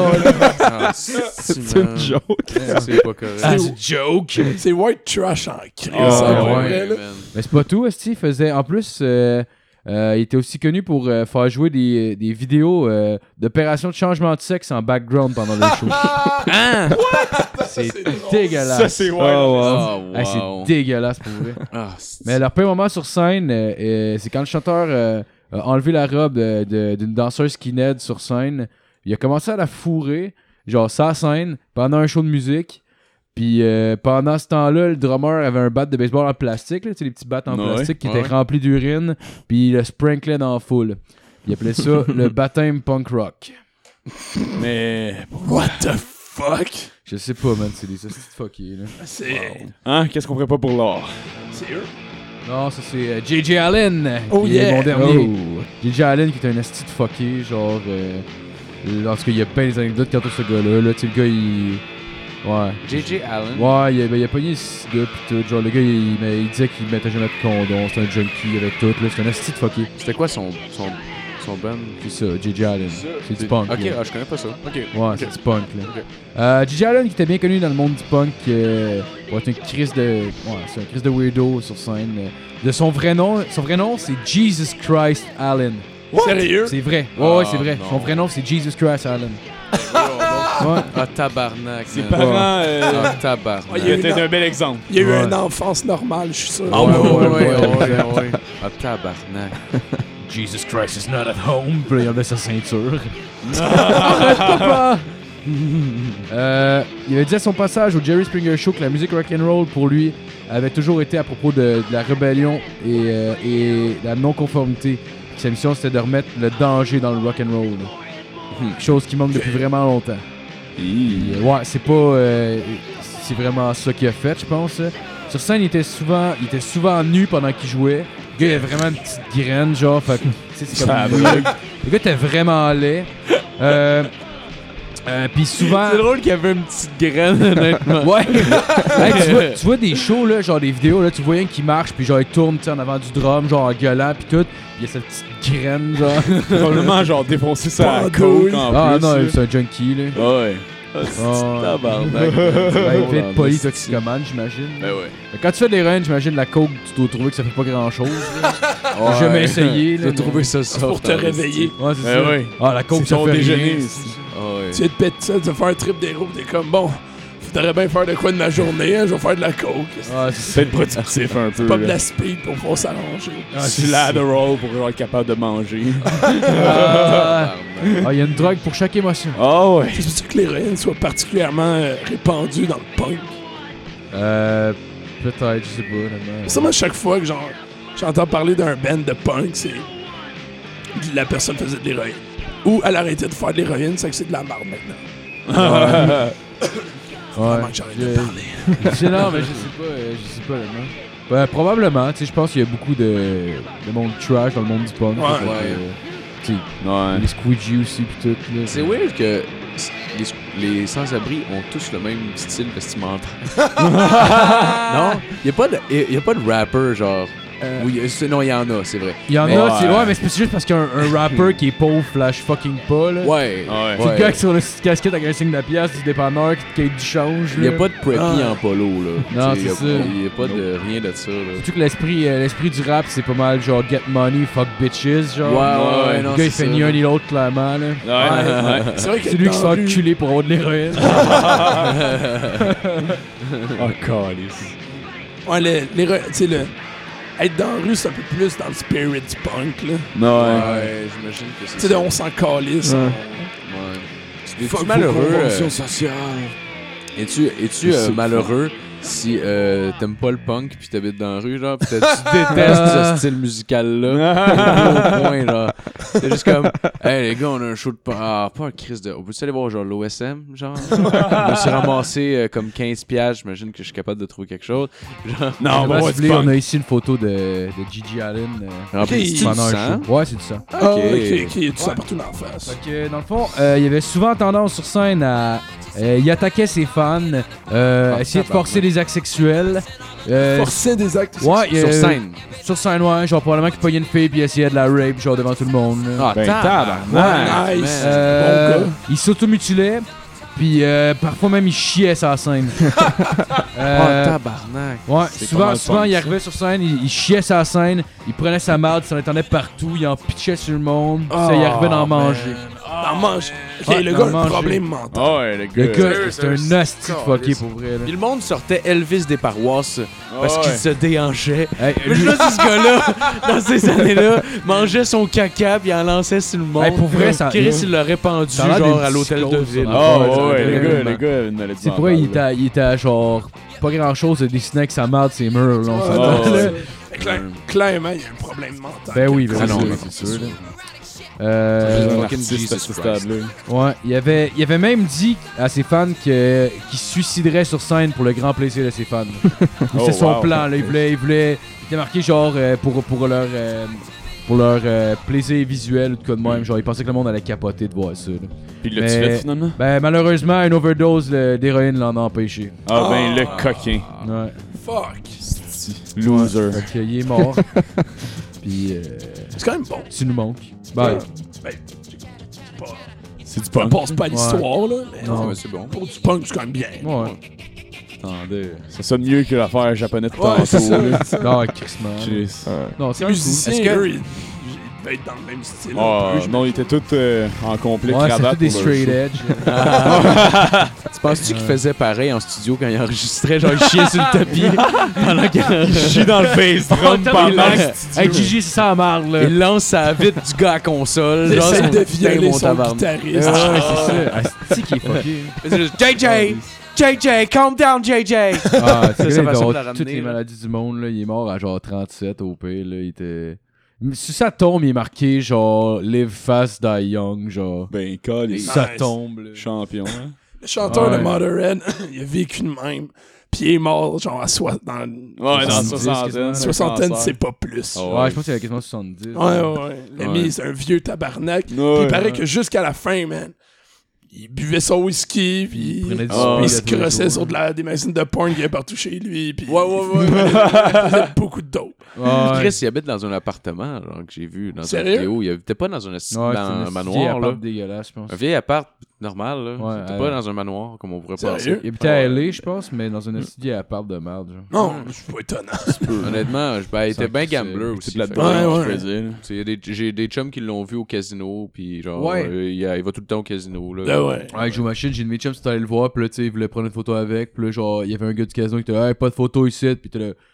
Ah, C'est man. une joke. Ouais, C'est pas correct. Ah, c'est une joke. C'est white trash en crise. Ah, ouais, man. Mais c'est pas tout, Esti. Il faisait. En plus, euh, il était aussi connu pour euh, faire jouer des, des vidéos euh, d'opérations de changement de sexe en background pendant le show. Hein? c'est dégueulasse. Ça, c'est Oh, wow. Ah, c'est dégueulasse pour vrai. Ah, Mais leur premier moment sur scène, euh, euh, c'est quand le chanteur euh, a enlevé la robe d'une danseuse skinhead sur scène. Il a commencé à la fourrer, genre sa scène, pendant un show de musique. Puis euh, pendant ce temps-là, le drummer avait un bat de baseball en plastique, là, tu sais, les petits bats en Ouais, plastique qui ouais. étaient remplis d'urine. Puis il le sprinklait dans la foule. Il appelait ça le baptême punk rock. Mais. What the fuck? Je sais pas, man, c'est des hosties de fuckés, là. C'est. Hein, qu'est-ce qu'on ferait pas pour l'or? C'est eux? Non, ça c'est euh, J.J. Allen. Oh qui est yeah. mon dernier. Oh. J.J. Allen qui est un esti de fucké, genre. Euh, lorsqu'il y a plein des anecdotes quant à ce gars-là. Là, tu sais, le gars, il. Ouais. J.J. Allen. Ouais, il a, ben, il a pogné ce gars pis tout. Genre, le gars, il, disait qu'il mettait jamais de condom. C'est un junkie avec tout. là. C'est un esti de fucké. C'était quoi son, son, son band? C'est ça, J.J. Allen. C'est du punk. Ok, là. ah, je connais pas ça. Ok. Ouais, c'est du punk, là. Euh, J.J. Allen, qui était bien connu dans le monde du punk, euh, pour être un Chris de... Ouais, c'est un Chris de weirdo sur scène. euh. De son vrai nom, son vrai nom, c'est Jesus Christ Allen. Sérieux? C'est vrai. Ouais, ouais, Ah, c'est vrai. non. Son vrai nom, c'est Jesus Christ Allen. Ouais. Ah, tabarnak. Ses man. parents. euh, Ah, tabarnak. Ah, il y Il a était un bel exemple. Il y a eu Ouais. une enfance normale, je suis sûr. Ah, ouais, ouais, ouais. Ah, tabarnak. Jesus Christ is not at home. Puis là, il enlevait sa ceinture. Arrête, papa! Euh, il avait dit à son passage au Jerry Springer Show que la musique rock and roll pour lui avait toujours été à propos de, de la rébellion et, euh, et la non-conformité. Sa mission c'était de remettre le danger dans le rock and roll. Quelque chose qui manque depuis vraiment longtemps. Ouais, c'est pas. euh, c'est vraiment ça qu'il a fait, je pense. Sur scène, il était souvent, il était souvent nu pendant qu'il jouait. Le gars, il avait vraiment une petite graine, genre. Fait c'est comme. Le, le gars était vraiment laid. Euh, euh, Puis souvent. C'est drôle qu'il y avait une petite graine, honnêtement. Ouais. Hey, tu, vois, tu vois des shows, là, genre des vidéos, là, tu vois un qui marche, puis genre il tourne en avant du drum, genre en gueulant, puis tout. Puis il y a cette petite graine, genre. Probablement, genre, défoncer ça à coke en ah plus. non, c'est un junkie, là. Ouais. Ah, Tabarnak. Ouais, il fait Oh, être polytoxicomane, j'imagine. Ben ouais. Mais Quand tu fais de l'héroïne, j'imagine la coke, tu dois trouver que ça fait pas grand chose. Ouais. J'ai jamais essayé. J'ai trouvé ça C'est pour te réveiller. Ouais, c'est Ben ça. Ah, la coke, C'est ça fait déjeuner. rien. Tu viens de péter ça, tu vas faire un trip des roues, t'es comme bon. Faudrait bien faire de quoi de ma journée, hein, je vais faire de la coke. Ah, C'est être productif un peu. Pas de la speed pour pouvoir s'allonger. Ah, C'est l'Adderall pour genre, être capable de manger. Ah, Ah, il y a une drogue pour chaque émotion. Ah ouais. C'est pour ça que l'héroïne soit particulièrement euh, répandue dans le punk? Euh. Peut-être, je sais pas, honnêtement. Ça, moi, chaque fois que genre, j'entends parler d'un band de punk, c'est. La personne faisait de l'héroïne. Ou elle arrêtait de faire de l'héroïne, c'est que c'est de la merde maintenant. Ouais. Vraiment que j'arrête de Je- parler. C'est non, mais je sais pas, euh, je sais pas. Ouais, probablement, tu sais, je pense qu'il y a beaucoup de, de monde trash dans le monde du punk. Ouais. fait que, Ouais. euh, tu sais, Ouais. les squeegee aussi, pis tout. là. C'est weird que les, les sans-abri ont tous le même style vestimentaire. non, il y a pas de y a- y a pas de rapper genre oui, c'est- non, il y en a, c'est vrai. Il y en Mais- a, c'est Ouais. ouais, mais c'est juste parce qu'il y a un, rapper qui est pauvre, flash fucking pas, là. Ouais. Ouais. C'est le gars qui sur le petite casquette avec un signe de pièce du dépanneur qui te cueille du change, Il y a pas de preppy Ah. en polo là. Non, c'est a ça. pas- Il y a pas de rien de ça là. Surtout que l'esprit euh, l'esprit du rap, c'est pas mal genre get money, fuck bitches, genre. Ouais, ouais, ouais, Le non, gars, il fait ça. ni un ni l'autre, clairement, là. Ouais, ouais. C'est vrai que C'est lui qui se dans fait la rue- enculer pour avoir de l'héroïne. Oh, calice. Ouais, le, l'héro- tu sais, le. Être dans la rue, c'est un peu plus dans le spirit du punk, là. Non, ouais. Ouais, j'imagine que c'est Tu sais, ça. on s'en calisse. Ouais. Ouais. Tu es-tu malheureux euh, sociales. Es-tu es-tu Je euh, malheureux si euh, t'aimes pas le punk puis t'habites dans la rue genre pis t'as- tu détestes ce style musical là au point genre c'est juste comme hey les gars on a un show de ah pas un crise de on peut aller voir genre l'OSM genre? Je me suis ramassé euh, comme 15 piastres j'imagine que je suis capable de trouver quelque chose genre Non, ouais, du voulez, on a ici une photo de, de Gigi Allen euh, rempli Ok, de il- sang. show. Ouais, c'est du sang. Ah, Ok. ok, ok, il y a tout ça partout dans la face. Fait que, dans le fond, euh, il y avait souvent tendance sur scène à, Euh, il attaquait ses fans, euh, Ah, essayait de forcer des actes sexuels. Euh, Forçait des actes. ouais, Sur euh, scène. Sur scène, ouais, genre probablement qu'il pognait une fille puis il essayait de la rape, genre devant tout le monde. Ah, Ben, tabarnak. Nice. Euh, Bon gars. il s'automutilait, puis euh, parfois même il chiait sa scène. Ah, Euh, tabarnak. ouais, souvent, souvent il arrivait sur scène, il, il chiait sa scène, il prenait sa marde, il s'en étendait partout, il en pitchait sur le monde, ça, il arrivait d'en manger. D'en manger. Ok, Ouais, le d'en gars a un manger. problème mental. Ah ouais, le Le gars. gars, c'est un hostie de fucké pour vrai. là. Puis le monde sortait Elvis des paroisses parce Ah qu'il ouais. se déhanchait. Hey, Mais lui- là, ce gars-là, dans ces années-là, mangeait son caca puis il en lançait sur le monde. Hey, pour vrai, ça- Chris, il l'aurait pendu Ça a l'air genre d'une à l'hôtel de psychose, ville. ça. Ah Ouais, ouais, le gars, le gars, il n'allait C'est pour vrai, il était, il était genre pas grand chose de dessiner avec sa marde ses murs. Là, on ouais, là. Clairement, il y a un problème mental. Ben oui, ben Ah oui, non, c'est- non, c'est c'est sûr. là. C'est Euh, stade-là. ouais, il avait, il avait même dit à ses fans que- qu'il se suiciderait sur scène pour le grand plaisir de ses fans. Oh, C'était son wow. plan, là. Il voulait, il voulait, il était marqué genre euh, pour, pour leur, euh, pour leur euh, plaisir visuel ou de quoi de même. Genre, il pensait que le monde allait capoter de voir ça. là. Puis Mais- fait finalement? Ben, malheureusement, une overdose euh, d'héroïne l'en a empêché. Ah ben, Ah. le coquin. Ouais. Fuck. Loser. Fait qu'il est mort. Puis, euh, C'est quand même bon. tu nous manques. Ben, Ben, c'est pas. C'est du Ça punk. passe pas l'histoire, là. Mais Non. Mais c'est bon. pour du punk, c'est quand même bien. ouais. Attendez. Ça sonne mieux que l'affaire japonaise de Ouais, tantôt. ça. Non, Chris, man. Non, c'est Est-ce que- être dans le même style. Ah, un peu, je non, ils étaient tous euh, en complet Ouais, cravate des straight show. edge. Tu penses-tu qu'il faisait pareil en studio quand il enregistrait, genre il chiait sur le tapis? Pendant qu'il Chie dans le face drum pendant il, Hey, Gigi, c'est ça la marde, là. il lance sa vite du gars à console. Il essaie de violer mon son tabarnak. guitariste. Ouais, ouais, c'est ça. Qui est fucké? C'est juste, JJ! JJ, calm down, JJ! Ah, c'est Ça, ça ça, ça avoir me la toutes ramener, les là. maladies du monde, là. Il est mort à genre 37 au pire, là. Il était... Sur sa tombe, il est marqué genre Live fast, die young, genre. Ben, call, Sa Nice. tombe, là. champion. Hein? Le chanteur Ouais. de Motorhead, il a vécu de même. Puis il est mort, genre, à soi, dans Ouais, dans 70, soixantaine. c'est pas plus. Oh, Ouais, je pense qu'il y a quasiment 70. Ouais, ouais, ouais. L'ami, Ouais. c'est un vieux tabarnak. Puis Ouais, il paraît ouais. que jusqu'à la fin, man, il buvait son whisky, puis Il prenait du Ah, il speed se à tous les crossait jours. sur de la, des machines de porn qu'il y avait partout chez lui. Puis Ouais, ouais, ouais. il faisait beaucoup de dope. Ouais. Chris, il habite dans un appartement, genre, que j'ai vu dans une vidéo. Il habitait pas dans un, esti- Ouais, dans un une manoir, là. dégueulasse, je pense. Un vieil appart normal, là. Ouais, C'était pas dans un manoir, comme on pourrait penser. Il habitait à LA, je pense, mais dans un vieil appart de merde, genre. Non, je suis pas étonnant. Honnêtement, je- ben, il était bien gambler aussi. J'ai des chums qui l'ont vu au casino, puis genre, Ouais. euh, il, il va tout le temps au casino. Là. Ben ouais. Joue machine, j'ai une de mes chums, c'était allé le voir, pis là, tu sais, il voulait prendre une photo avec, là, genre, il y avait un gars du casino qui était hey, pas de photo ici, là,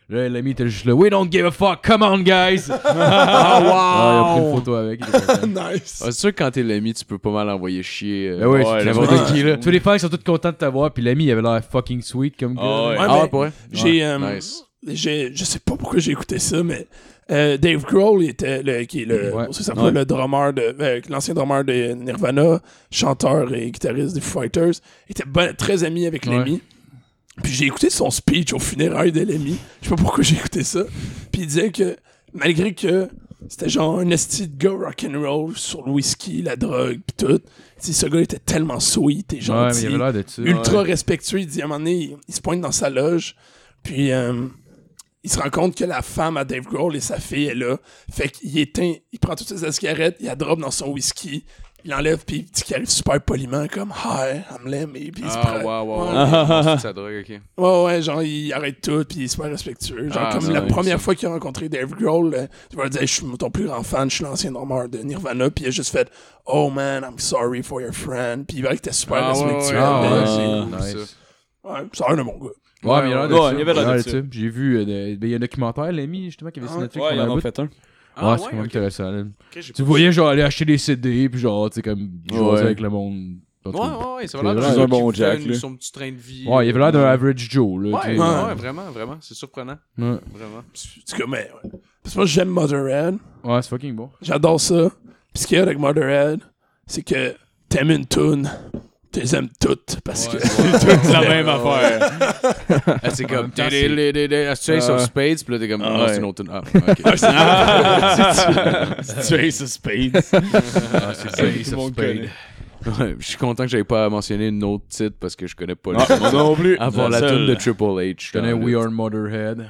là, l'ami était juste là, we don't give fuck, come on, guys! Ah, wow! il a pris une photo avec, nice. Ah, c'est sûr que quand t'es l'ami, tu peux pas mal envoyer chier. euh, Ben ouais, Ouais, c'est n'importe ouais. qui, là. Tous les fans ils sont tous contents de t'avoir, puis l'ami il avait l'air fucking sweet comme gars. Ah ouais. Ouais, Ah, ouais, pour vrai? J'ai, euh, Nice. j'ai, je sais pas pourquoi j'ai écouté ça, mais euh, Dave Grohl il était le, qui est le, Ouais. c'est ça Ouais. le drummer de, euh, l'ancien drummer de Nirvana, chanteur et guitariste des Foo Fighters, était bon- très ami avec Ouais. Lemmy. Puis j'ai écouté son speech au funérailles de Lemmy. Je sais pas pourquoi j'ai écouté ça. Puis il disait que malgré que c'était genre un esti de gars rock'n'roll sur le whisky, la drogue, pis tout, ce gars était tellement sweet et Ouais, mais gentil il ultra respectueux. Il dit à un moment donné, il, il se pointe dans sa loge, puis euh, il se rend compte que la femme à Dave Grohl et sa fille est là. Fait qu'il éteint, il prend toutes ses cigarettes, il la drop dans son whisky, il enlève, puis il dit qu'il arrive super poliment, comme Hi, I'm Lemmy, puis il se Ah, prend. wow, wow, Ouais. wow. C'est sa drogue, ok. Ouais, ouais, genre, il arrête tout, puis il est super respectueux. Genre, Ah, comme c'est la première ça. fois qu'il a rencontré Dave Grohl, euh, il va dire Je suis ton plus grand fan, je suis l'ancien drummer de Nirvana, puis il a juste fait Oh man, I'm sorry for your friend, puis il va était super Ah, ouais, respectueux. ouais, Ah, ouais, c'est c'est cool. nice. Ouais, ça a l'air de mon gars. Ouais, mais il Ouais, ça. il avait ça. J'ai vu, euh, ben, il y a un documentaire, l'ami, justement, qui avait sur Ah, Netflix. Ouais, il un en a fait un. Ah, ouais, c'est vraiment intéressant. là. Tu voyais, genre, aller acheter des CD, puis genre, tu sais, comme, jouer Ouais. avec le monde. Ouais, ouais, ouais, ça Il va avait l'air d'un bon Jack, une- là. son petit train de vie. Ouais, il avait l'air d'un average Joe, là. Ouais, vraiment, vraiment. C'est surprenant. Ouais, Vraiment. C'est comme, mais. Parce que moi, j'aime Motherhead. Ouais, c'est fucking bon. J'adore ça. Puis ce qu'il y a avec Motherhead, c'est que t'aimes une tune, tu les aimes toutes. Parce que. C'est la même affaire. C'est comme. même temps, Dé- dé- dé- dé- Ace of Ah. Spades, puis là, t'es comme. Ah, Ah, c'est une autre. Ah, ok. Tu es ce spade. Ah, c'est le monde connaît. Ouais, je suis content que j'avais pas mentionné une autre titre parce que je connais pas le Ah, moi non plus. Avant la seule. tune de Triple H. Je connais We Are Motorhead.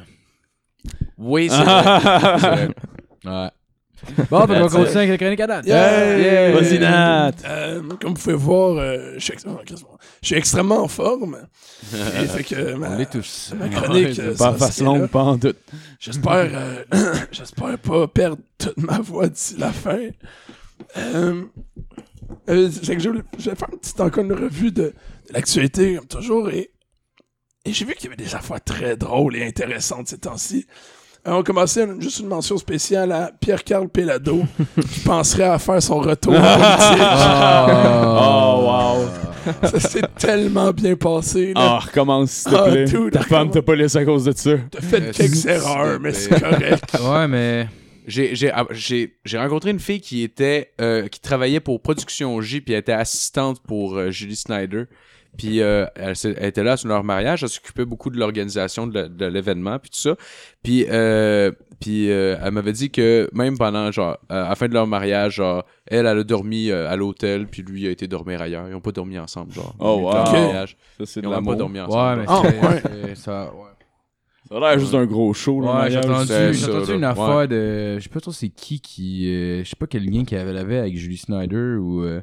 Oui, c'est vrai. C'est vrai. Ouais. Bon, on va continuer avec la chronique à date. Yeah! Vas-y, Nat. Euh, comme vous pouvez voir, euh, je, suis ex- je suis extrêmement en forme. Et fait que ma, On l'est tous. ma chronique, euh, Pas face c'est longue, pas en doute. J'espère, euh, j'espère pas perdre toute ma voix d'ici la fin. Euh, euh, c'est que je, je vais faire une petite encore une revue de, de l'actualité, comme toujours, et, et j'ai vu qu'il y avait des affaires très drôles et intéressantes ces temps-ci. Euh, on va commencer juste une mention spéciale à Pierre-Carl Pelado, qui penserait à faire son retour politique. Oh, wow. Ça s'est tellement bien passé. Là. Ah, recommence, s'il te Ah, plaît. dude, Ta femme t'a pas laissé à cause de ça. T'as fait Euh, quelques erreurs, mais c'est correct. Ouais, mais. J'ai, j'ai, ah, j'ai, j'ai rencontré une fille qui était euh, qui travaillait pour Production J puis elle était assistante pour euh, Julie Snyder. Puis euh, elle, était là sur leur mariage, elle s'occupait beaucoup de l'organisation de, l'événement puis tout ça. Puis euh, puis euh, elle m'avait dit que même pendant genre à la fin de leur mariage, genre elle elle a dormi euh, à l'hôtel puis lui a été dormir ailleurs. Ils ont pas dormi ensemble genre. Oh, wow. mariage. Ça, c'est Ils de ont même pas dormi ensemble. Ouais, mais Ah, c'est- ouais. ça. Ouais. Ça a l'air juste d'un gros show, le Ouais, j'ai entendu, là. une Ouais. affaire de. Je sais pas trop c'est qui qui. euh, je sais pas quel lien qu'il avait avait avec Julie Snyder ou. euh,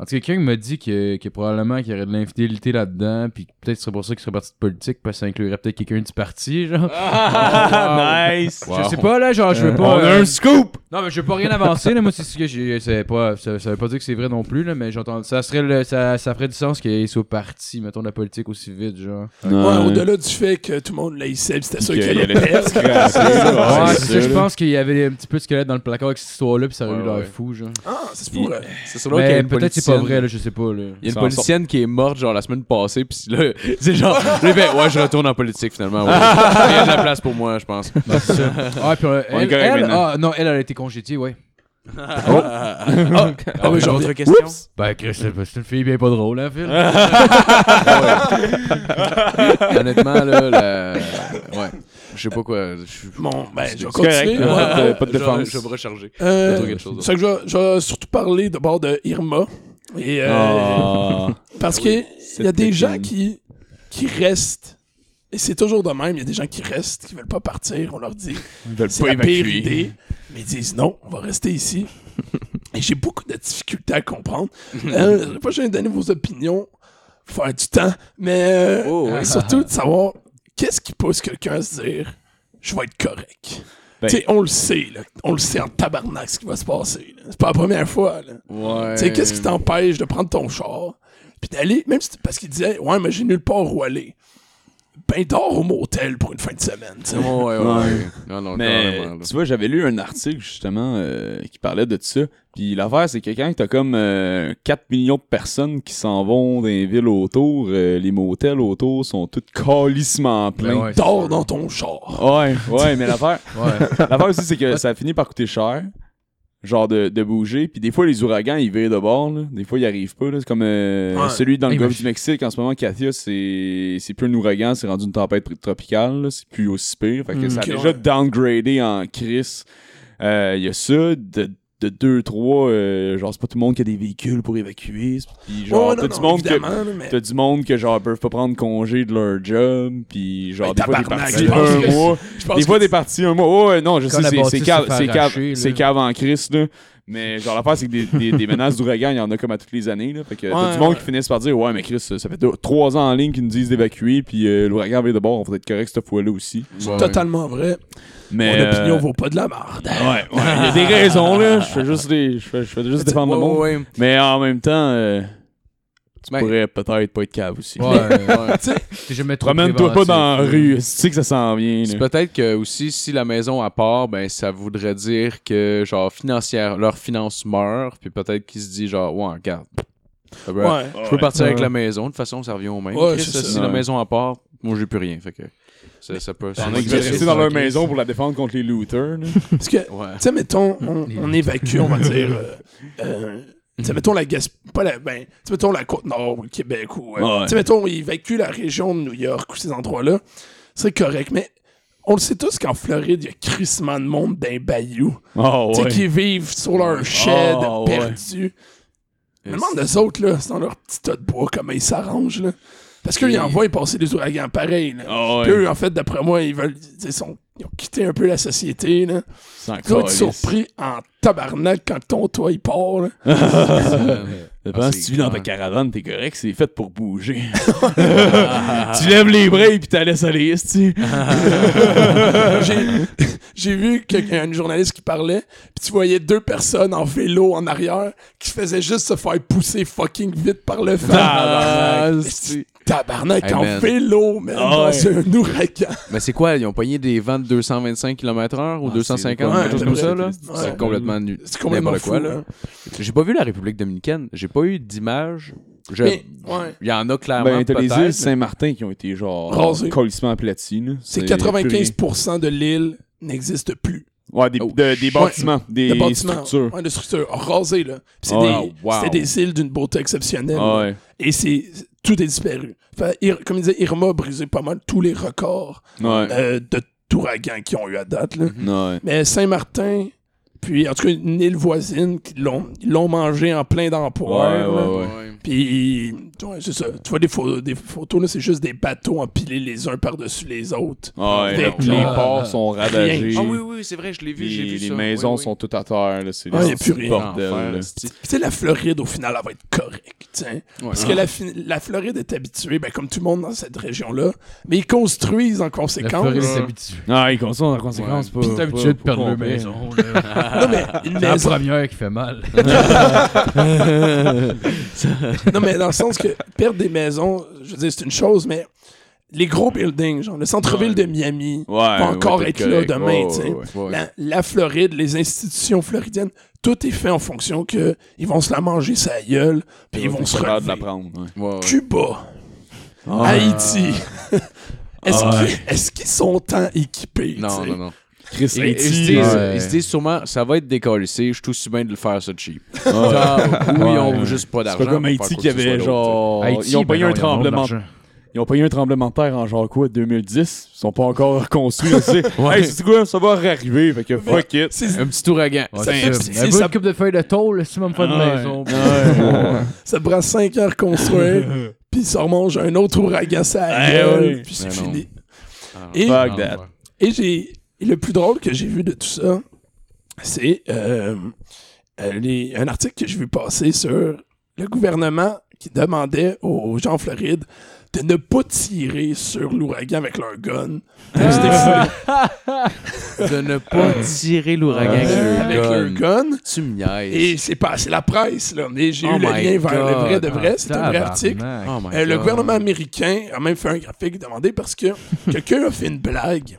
En tout cas, quelqu'un m'a dit que, que probablement qu'il y aurait de l'infidélité là-dedans, puis que peut-être ce serait pour ça qu'il serait parti de politique, parce que ça inclurait peut-être quelqu'un du parti, genre. Ah, nice. Je sais pas, là, genre, je veux pas. On a euh, un scoop. Non, mais je veux pas rien avancer, là. Moi, c'est ce que j'ai. c'est Pas, ça, ça veut pas dire que c'est vrai non plus, là, mais j'entends. Ça, serait le- ça, ça ferait du sens qu'il soit parti, mettons, de la politique aussi vite, genre. Ouais, au-delà du fait que tout le monde l'haïssait, puis c'était sûr Qu'il y allait perdre. Ouais, c'est ça, je pense qu'il y avait un petit peu de squelette dans le placard avec cette histoire-là, puis ça aurait eu l'air ouais. fou, genre. Ah. C'est sur là peut-être c'est pas vrai, là, je sais pas, là. Il y a une politicienne qui est morte genre la semaine passée puis là c'est genre lui fait ouais je retourne en politique finalement ouais. il y a de la place pour moi je pense Ah, puis euh, On est elle, correct elle- maintenant. ah, non, elle, elle a été congédiée, ouais. ah oui, j'ai autre question? Ben, Chris, c'est c'est une fille bien pas drôle, hein, Phil? honnêtement là la... ouais je sais pas quoi je suis Bon, ben, je vais C'est correct, continuer. là. moi. Pas de- pas de Je- défense. je vais me recharger Euh, trouver quelque chose d'autre. c'est que je vais, je vais surtout parler d'abord de Irma. Et, euh, Ah. parce Ah que oui, il y a des gens qui, qui restent. Et c'est toujours de même. Il y a des gens qui restent, qui veulent pas partir. On leur dit Ils veulent c'est pas la pire évacuer. idée. Mais ils disent non, on va rester ici. Et j'ai beaucoup de difficultés à comprendre. euh, je vais pas donner vos opinions. Faut faire du temps. Mais euh, Oh, ouais. surtout de savoir qu'est-ce qui pousse quelqu'un à se dire je vais être correct? Ben- Tu sais, on le sait, là. On le sait en tabarnak ce qui va se passer. là. C'est pas la première fois, là. ouais Tu sais, qu'est-ce qui t'empêche de prendre ton char, puis d'aller, même si, parce qu'il disait, ouais, mais j'ai nulle part où aller. Ben, dors au motel pour une fin de semaine, tu sais. ouais ouais, ouais. Non non Mais carrément, là. tu vois, j'avais lu un article justement euh, qui parlait de ça. Puis l'affaire, c'est que quand t'as comme euh, 4 millions de personnes qui s'en vont dans les villes autour, euh, les motels autour sont tous calissement pleins. Ben ouais, Dors dans ton char. Ouais, ouais, mais l'affaire, Ouais. l'affaire aussi, c'est que ça finit par coûter cher. Genre de, de bouger. Puis des fois, les ouragans, ils virent de bord. Là. Des fois, ils arrivent pas. là. C'est comme euh, Ouais. celui dans le golfe du Mexique. En ce moment, Katia, c'est c'est plus un ouragan. C'est rendu une tempête tr- tropicale. là. C'est plus aussi pire. Fait que Mm, ça a déjà ouais. downgradé en crise. Euh, Il y a ça. De, de 2, 3, genre, c'est pas tout le monde qui a des véhicules pour évacuer. Puis genre, t'as du monde que... mais- T'as du monde que genre peuvent pas prendre congé de leur job, puis genre des fois des parties un que- mois, des fois des parties un mois. Oh, ouais, non, je Quand sais, c'est- cave, c'est cave, en Christ là. Mais genre l'affaire c'est que des, des, des menaces d'ouragan, il y en a comme à toutes les années là. Fait que t'as Ouais, du monde ouais. qui finissent par dire ouais mais Chris, ça fait deux- trois ans en ligne qu'ils nous disent d'évacuer, puis euh, l'ouragan vient de bord, on va être correct cette fois-là aussi. Ouais. Totalement vrai. Mais Mon opinion euh, vaut pas de la merde. Ouais, ouais, il y a des raisons là. Je fais juste des, je fais, je fais juste défendre le monde. ouais, ouais. Mais en même temps, euh, tu Ben, pourrais peut-être pas être cave aussi. Ouais, ouais. Tu sais, T'es jamais trop Promène-toi pas dans la rue, tu sais que ça s'en vient. C'est peut-être que aussi si la maison à part, ben ça voudrait dire que genre financière leur finance meurt, puis peut-être qu'ils se disent genre ouais regarde, ça peut- ouais. je peux partir avec la maison, de toute façon ça revient au même. Ouais, Chris, c'est ça. si la maison à part, moi j'ai plus rien, fait que ça, ça peut. ça Il y en va a qui veulent être- rester dans leur maison pour la défendre contre les looters. Parce que, tu sais, mettons, on, on évacue, on va dire, euh, euh, tu mettons la pas la, ben, mettons la Côte-Nord ou le Québec ou, euh, Ouais. mettons, on évacue la région de New York ou ces endroits-là, c'est correct, mais on le sait tous qu'en Floride, il y a crissement de monde d'un bayou, Oh, tu sais, ouais. qui vivent sur leur shed Oh, ouais. perdu. Me demande des autres, là, c'est dans leur petit tas de bois, comment ils s'arrangent, là. Parce qu'eux, ils envoient passer des ouragans pareils, là. Ah ouais. Puis eux, en fait, d'après moi, ils veulent. Ils, sont, ils ont quitté un peu la société, là. C'est Tu surpris en tabarnak quand ton toit, il part, là. Dépend Ah, si tu vis dans ta caravane, t'es correct, c'est fait pour bouger. tu lèves les bras et puis t'as laisses aller, tu J'ai- vu une journaliste qui parlait, puis tu voyais deux personnes en vélo en arrière qui faisaient juste se faire pousser fucking vite par le vent. Ah, Mais c'est- c'est- Tabarnak, Hey, en man. vélo, man, Ah dans ouais. un ouragan. Mais c'est quoi? Ils ont pogné des vents de 225 km/h ou Ah, 250, c'est- quelque chose comme ça, là? ouais. C'est complètement nu. C'est complètement fou, quoi, là. hein. J'ai pas vu la République dominicaine. J'ai pas eu d'image. Je- Mais, ouais. Il y en a clairement, Ben, t'as les îles Saint-Martin qui ont été genre Rasées. colissement aplaties. là. C'est plus 95% de l'île n'existe plus. Ouais, des, Oh, de- des bâtiments, des bâtiments. structures. Ouais, de structures. Rasées, là. Puis C'est Ah, des, wow. des îles d'une beauté exceptionnelle. Ah ouais. Et c'est tout est disparu. Fait, comme il disait, Irma a brisé pas mal tous les records Ouais. euh, de d'ouragans qu'ils ont eu à date. Là. Ouais. Mais Saint-Martin, puis en tout cas une île voisine, qui l'ont, ils l'ont mangé en plein d'emploi. Ouais, ouais, ouais. Ouais. Puis, ouais, c'est ça. Tu vois des, pho- des photos, là, c'est juste des bateaux empilés les uns par-dessus les autres. Ouais, Avec les ports sont ravagés. Ah oui, oui, c'est vrai, je l'ai vu, j'ai Les, vu les ça. maisons Oui, oui. sont toutes à terre. là, C'est Ah, y a c'est plus le rien. bordel. Enfer, là. esti. Puis, tu sais, la Floride, au final, elle va être correcte. Ouais. Parce que la, fi- la Floride est habituée, ben, comme tout le monde dans cette région-là, mais ils construisent en La conséquence. Floride est habituée. Ah, ils consomment en conséquence. Ouais. pas- Puis t'es pas- habitué de pas perdre leur complet. maison. là. Non, mais une C'est la maison. première qui fait mal. Non, mais dans le sens que perdre des maisons, je veux dire, c'est une chose, mais les gros buildings, genre le centre-ville de Miami, Ouais, va encore ouais, être là demain, Ouais, tu sais. ouais, ouais. Ouais. La, la Floride, les institutions floridiennes, tout est fait en fonction que ils vont se la manger sa gueule, puis ils vont se capable de la relever. prendre. ouais. Ouais, ouais. Cuba, Ah. Haïti. Est-ce Ah. qu'ils est-ce qu'ils sont tant équipés? Non, non, non. Chris Ils, ils se disent, ouais. ils se disent sûrement, ça va être décalissé, je suis tout aussi bien de le faire ça cheap. Ouais. Genre, ou ils ont Ouais. juste pas C'est d'argent. pas comme Haïti qui avait genre. Haïti, ils ont ben payé non, un tremblement. Ils ont payé un tremblement de terre en genre quoi, 2010. Ils sont pas encore reconstruits. tu sais. Hey, c'est quoi, ça va arriver. Fait que fuck it. C'est-. Un petit ouragan. Ouais, Ça- c'est c'est- ça. Coupe de feuilles de tôle, si même pas de maison. Ouais. Ça prend 5 ans à reconstruire, puis ça remonte un autre ouragan ça puis c'est fini. Ah, Et- Fuck non, that. Et j'ai et le plus drôle que j'ai vu de tout ça, c'est euh, euh, les- un article que j'ai vu passer sur le gouvernement qui demandait aux gens en Floride de ne pas tirer sur l'ouragan avec leur gun. défouler De ne pas tirer l'ouragan avec avec le leur gun. Tu me niaises. Et c'est pas c'est la presse, là. Mais j'ai Oh eu le lien vers le vrai de vrai. C'est un vrai article. Oh Euh, le gouvernement américain a même fait un graphique demandé parce que quelqu'un a fait une blague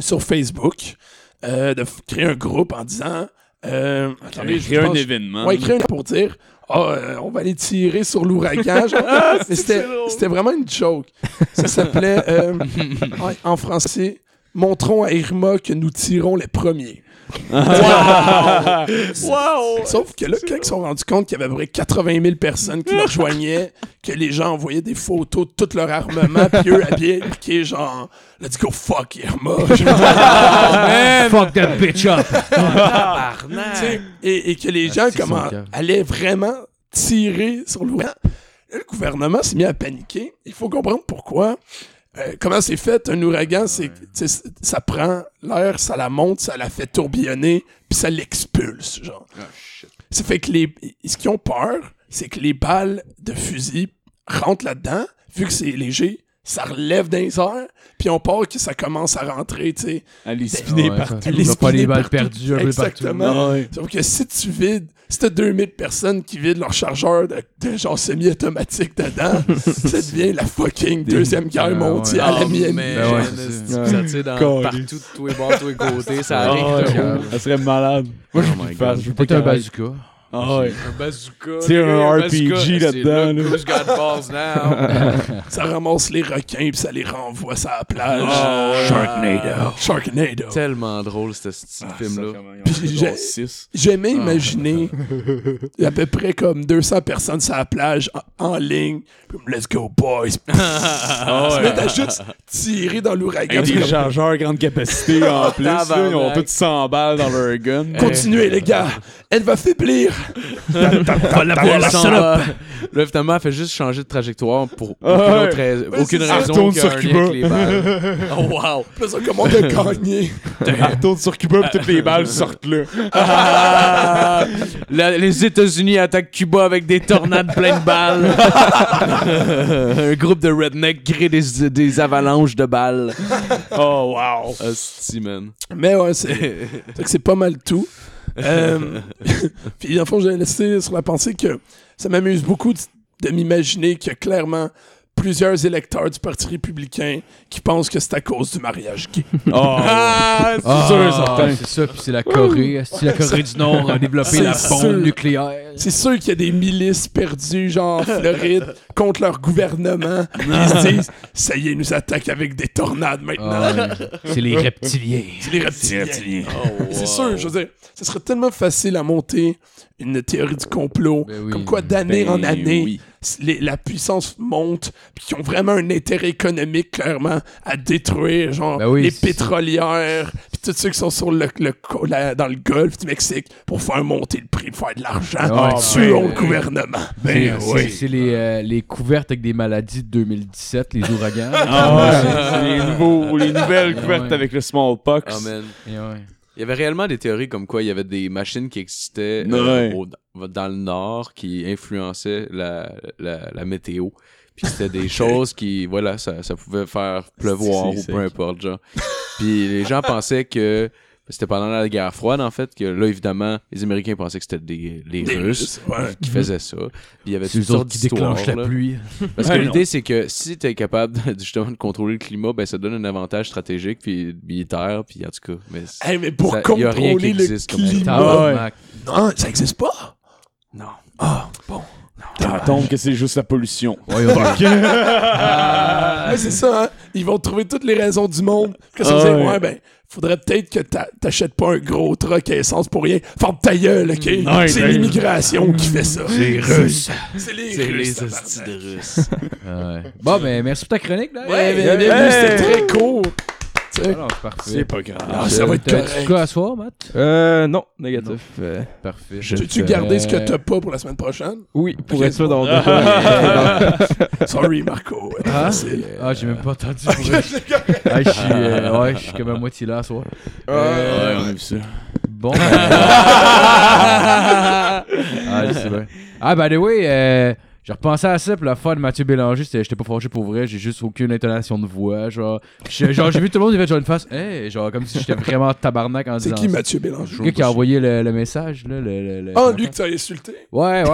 sur Facebook euh, de créer un groupe en disant euh, attendez, je Créer un événement. Ouais, créer un pour dire Ah, euh, on va aller tirer sur l'ouragan. Mais c'était c'était vraiment une joke. Ça s'appelait euh, en français Montrons à Irma que nous tirons les premiers. Wow! Sauf que là, quand ils se sont rendus compte qu'il y avait à peu près 80 000 personnes qui le rejoignaient, que les gens envoyaient des photos de tout leur armement, puis eux habillés, piqués, genre, let's go fuck Irma. Fuck that bitch up. Et, et que les gens comment, cœur. allaient vraiment tirer sur. Là, Le gouvernement s'est mis à paniquer. Il faut comprendre pourquoi. Euh, comment c'est fait un ouragan, c'est ça prend l'air, ça la monte, ça la fait tourbillonner, puis ça l'expulse, genre. Ça fait que les ce qu'ils ont peur, c'est que les balles de fusil rentrent là-dedans, vu que c'est léger, ça relève les airs, puis on peur que ça commence à rentrer, tu sais. Aller spinner Ouais, partout. ça- Les va pas les spinner balles partout. perdues un peu partout. Exactement. Ah ouais. Sauf que si tu vides, si t'as 2000 personnes qui vident leur chargeur de, de genre semi-automatique dedans, ça devient la fucking deuxième guerre Ouais, mondiale Oh, à Miami. man, Ben ça tire dans partout, de tous les bords, tous les côtés, ça Ah arrive. Ça serait malade. Moi, je Oh my veux veux pas un bazooka. Ah ouais. Un bazooka. Tu sais, un RPG là-dedans, C'est là. Who's got balls now? Ça ramasse les requins puis ça les renvoie sur la plage. Ouais. Sharknado. Sharknado. Tellement drôle, ce petit Ah, film-là. J'aimais Ah. imaginer à peu près comme 200 personnes sur la plage en, en ligne. Comme, Let's go, boys. Tu ouais. à juste tirer dans l'ouragan. Des comme, chargeurs grande capacité en plus. là. Ils ont tous 100 balles dans leur gun. Continuez, les gars. Elle va faiblir. Elle s'en va. Là, finalement, elle fait juste changer de trajectoire pour aucune, ouais. autre rais- aucune Elle raison retourne qu'un sur lien Cuba. avec les balles. Oh, wow! Puis là, ça, comment on a gagné? Elle retourne sur Cuba pis toutes les balles sortent là. Ah! La- les États-Unis attaquent Cuba avec des tornades pleines de balles. Un groupe de rednecks crée des, des avalanches de balles. Oh, wow. Hostie, man. Mais ouais, c'est que c'est pas mal tout. Euh, puis, en fond, j'ai laissé sur la pensée que ça m'amuse beaucoup de, de m'imaginer a clairement plusieurs électeurs du Parti républicain qui pensent que c'est à cause du mariage gay. Oh. Ah, c'est Ah, sûr certain. C'est ça, puis c'est la Corée. Si la Corée du Nord a développé C'est la bombe sûr. nucléaire. C'est sûr qu'il y a des milices perdues, genre en Floride, contre leur gouvernement. Ils se disent, ça y est, ils nous attaquent avec des tornades maintenant. Ah. C'est les reptiliens. C'est les reptiliens. Oh, C'est sûr, je veux dire, ce serait tellement facile à monter une théorie du complot. Ben oui. Comme quoi, d'année Ben en année, oui. les- la puissance monte, puis qui ont vraiment un intérêt économique, clairement, à détruire, genre, Ben oui, les pétrolières, puis tous ceux qui sont sur le, le- la- dans le golfe du Mexique pour faire monter le prix, pour faire de l'argent. Ah ouais, Tuons ben, le gouvernement. C'est- Ben c'est- oui. C'est les, euh, les couvertes avec des maladies de 2017, les ouragans. Ah ouais, c'est les, nouveaux, les nouvelles Ouais. couvertes avec le smallpox. Oh. Et ouais. Il y avait réellement des théories comme quoi il y avait des machines qui existaient euh, au- dans le nord qui influençaient la, la, la météo. Puis c'était des choses qui, voilà, ça, ça pouvait faire pleuvoir ou peu importe, genre. Puis les gens pensaient que c'était pendant la guerre froide, en fait, que là, évidemment, les Américains pensaient que c'était des, les Des Russes ouais. qui faisaient ça. Puis il y avait C'est toutes eux autres sortes qui déclenchent la pluie. Parce que Ouais, l'idée, c'est que si tu es capable de, justement de contrôler le climat, ben ça donne un avantage stratégique puis militaire, puis en tout cas. Mais Hey, mais pour Ça- y a rien qui contrôler le existe comme ça. climat, Tabarnak. non, ça existe pas? non. Ah, bon. Tombe que c'est juste la pollution. Ouais, c'est ça, hein? Ils vont trouver toutes les raisons du monde. Que ça Ah ouais. ouais, ben, faudrait peut-être que t'a- t'achètes pas un gros truck à essence pour rien. Ferme ta gueule, OK? Ouais, c'est ouais. l'immigration qui fait ça. Les Russes. C'est les C'est Russes, les hosties de Russes. Ouais. Bon, ben, merci pour ta chronique, là. Ouais, bien, bien, Hey! c'était très court. Tu Ah c'est parfait. C'est pas grave. Ah, ça va être correct. quoi à soir, Matt? Euh, non, négatif. Euh, Parfait. Tu-tu garder ce que t'as pas pour la semaine prochaine? oui, pour Ok, être sûr d'avoir deux Sorry, Marco. Ah, facile. ah j'ai même pas entendu. pour vrai. Ah, je suis euh, ouais, je suis comme à moitié là à soir. Ouais, on a vu ça. Bon. ben- ah, je sais bien. Ah, by the way, euh, j'ai repensé à ça pour la fin de Mathieu Bélanger. c'était- J'étais pas fâché pour vrai, j'ai juste aucune intonation de voix. Genre, genre j'ai vu tout le monde, il avait genre une face, hey, genre comme si j'étais vraiment tabarnak en C'est disant. qui ça. Mathieu Bélanger? Le gars qui a envoyé le, le message, là. Le, le- le- Ah, lui que t'as insulté? Ouais, ouais.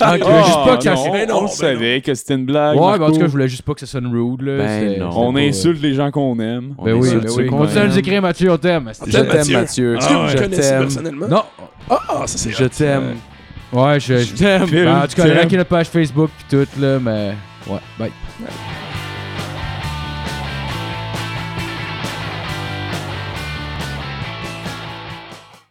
Ah, je voulais juste pas que ça. non, non, on ben le savait que c'était une blague. Ouais, mais en tout cas, je voulais juste pas que ça sonne rude, là. Ben non. On pas- insulte les gens qu'on aime. Ben oui, insulte ben oui. Continue à nous écrire, Mathieu, on t'aime. On Je t'aime, Mathieu? Est-ce que vous connaissez personnellement? Non. Ah, ça c'est Je t'aime. Ouais, je. Je t'aime. Ben, en tout cas, likez notre page Facebook pis tout, là, mais. Ouais, bye.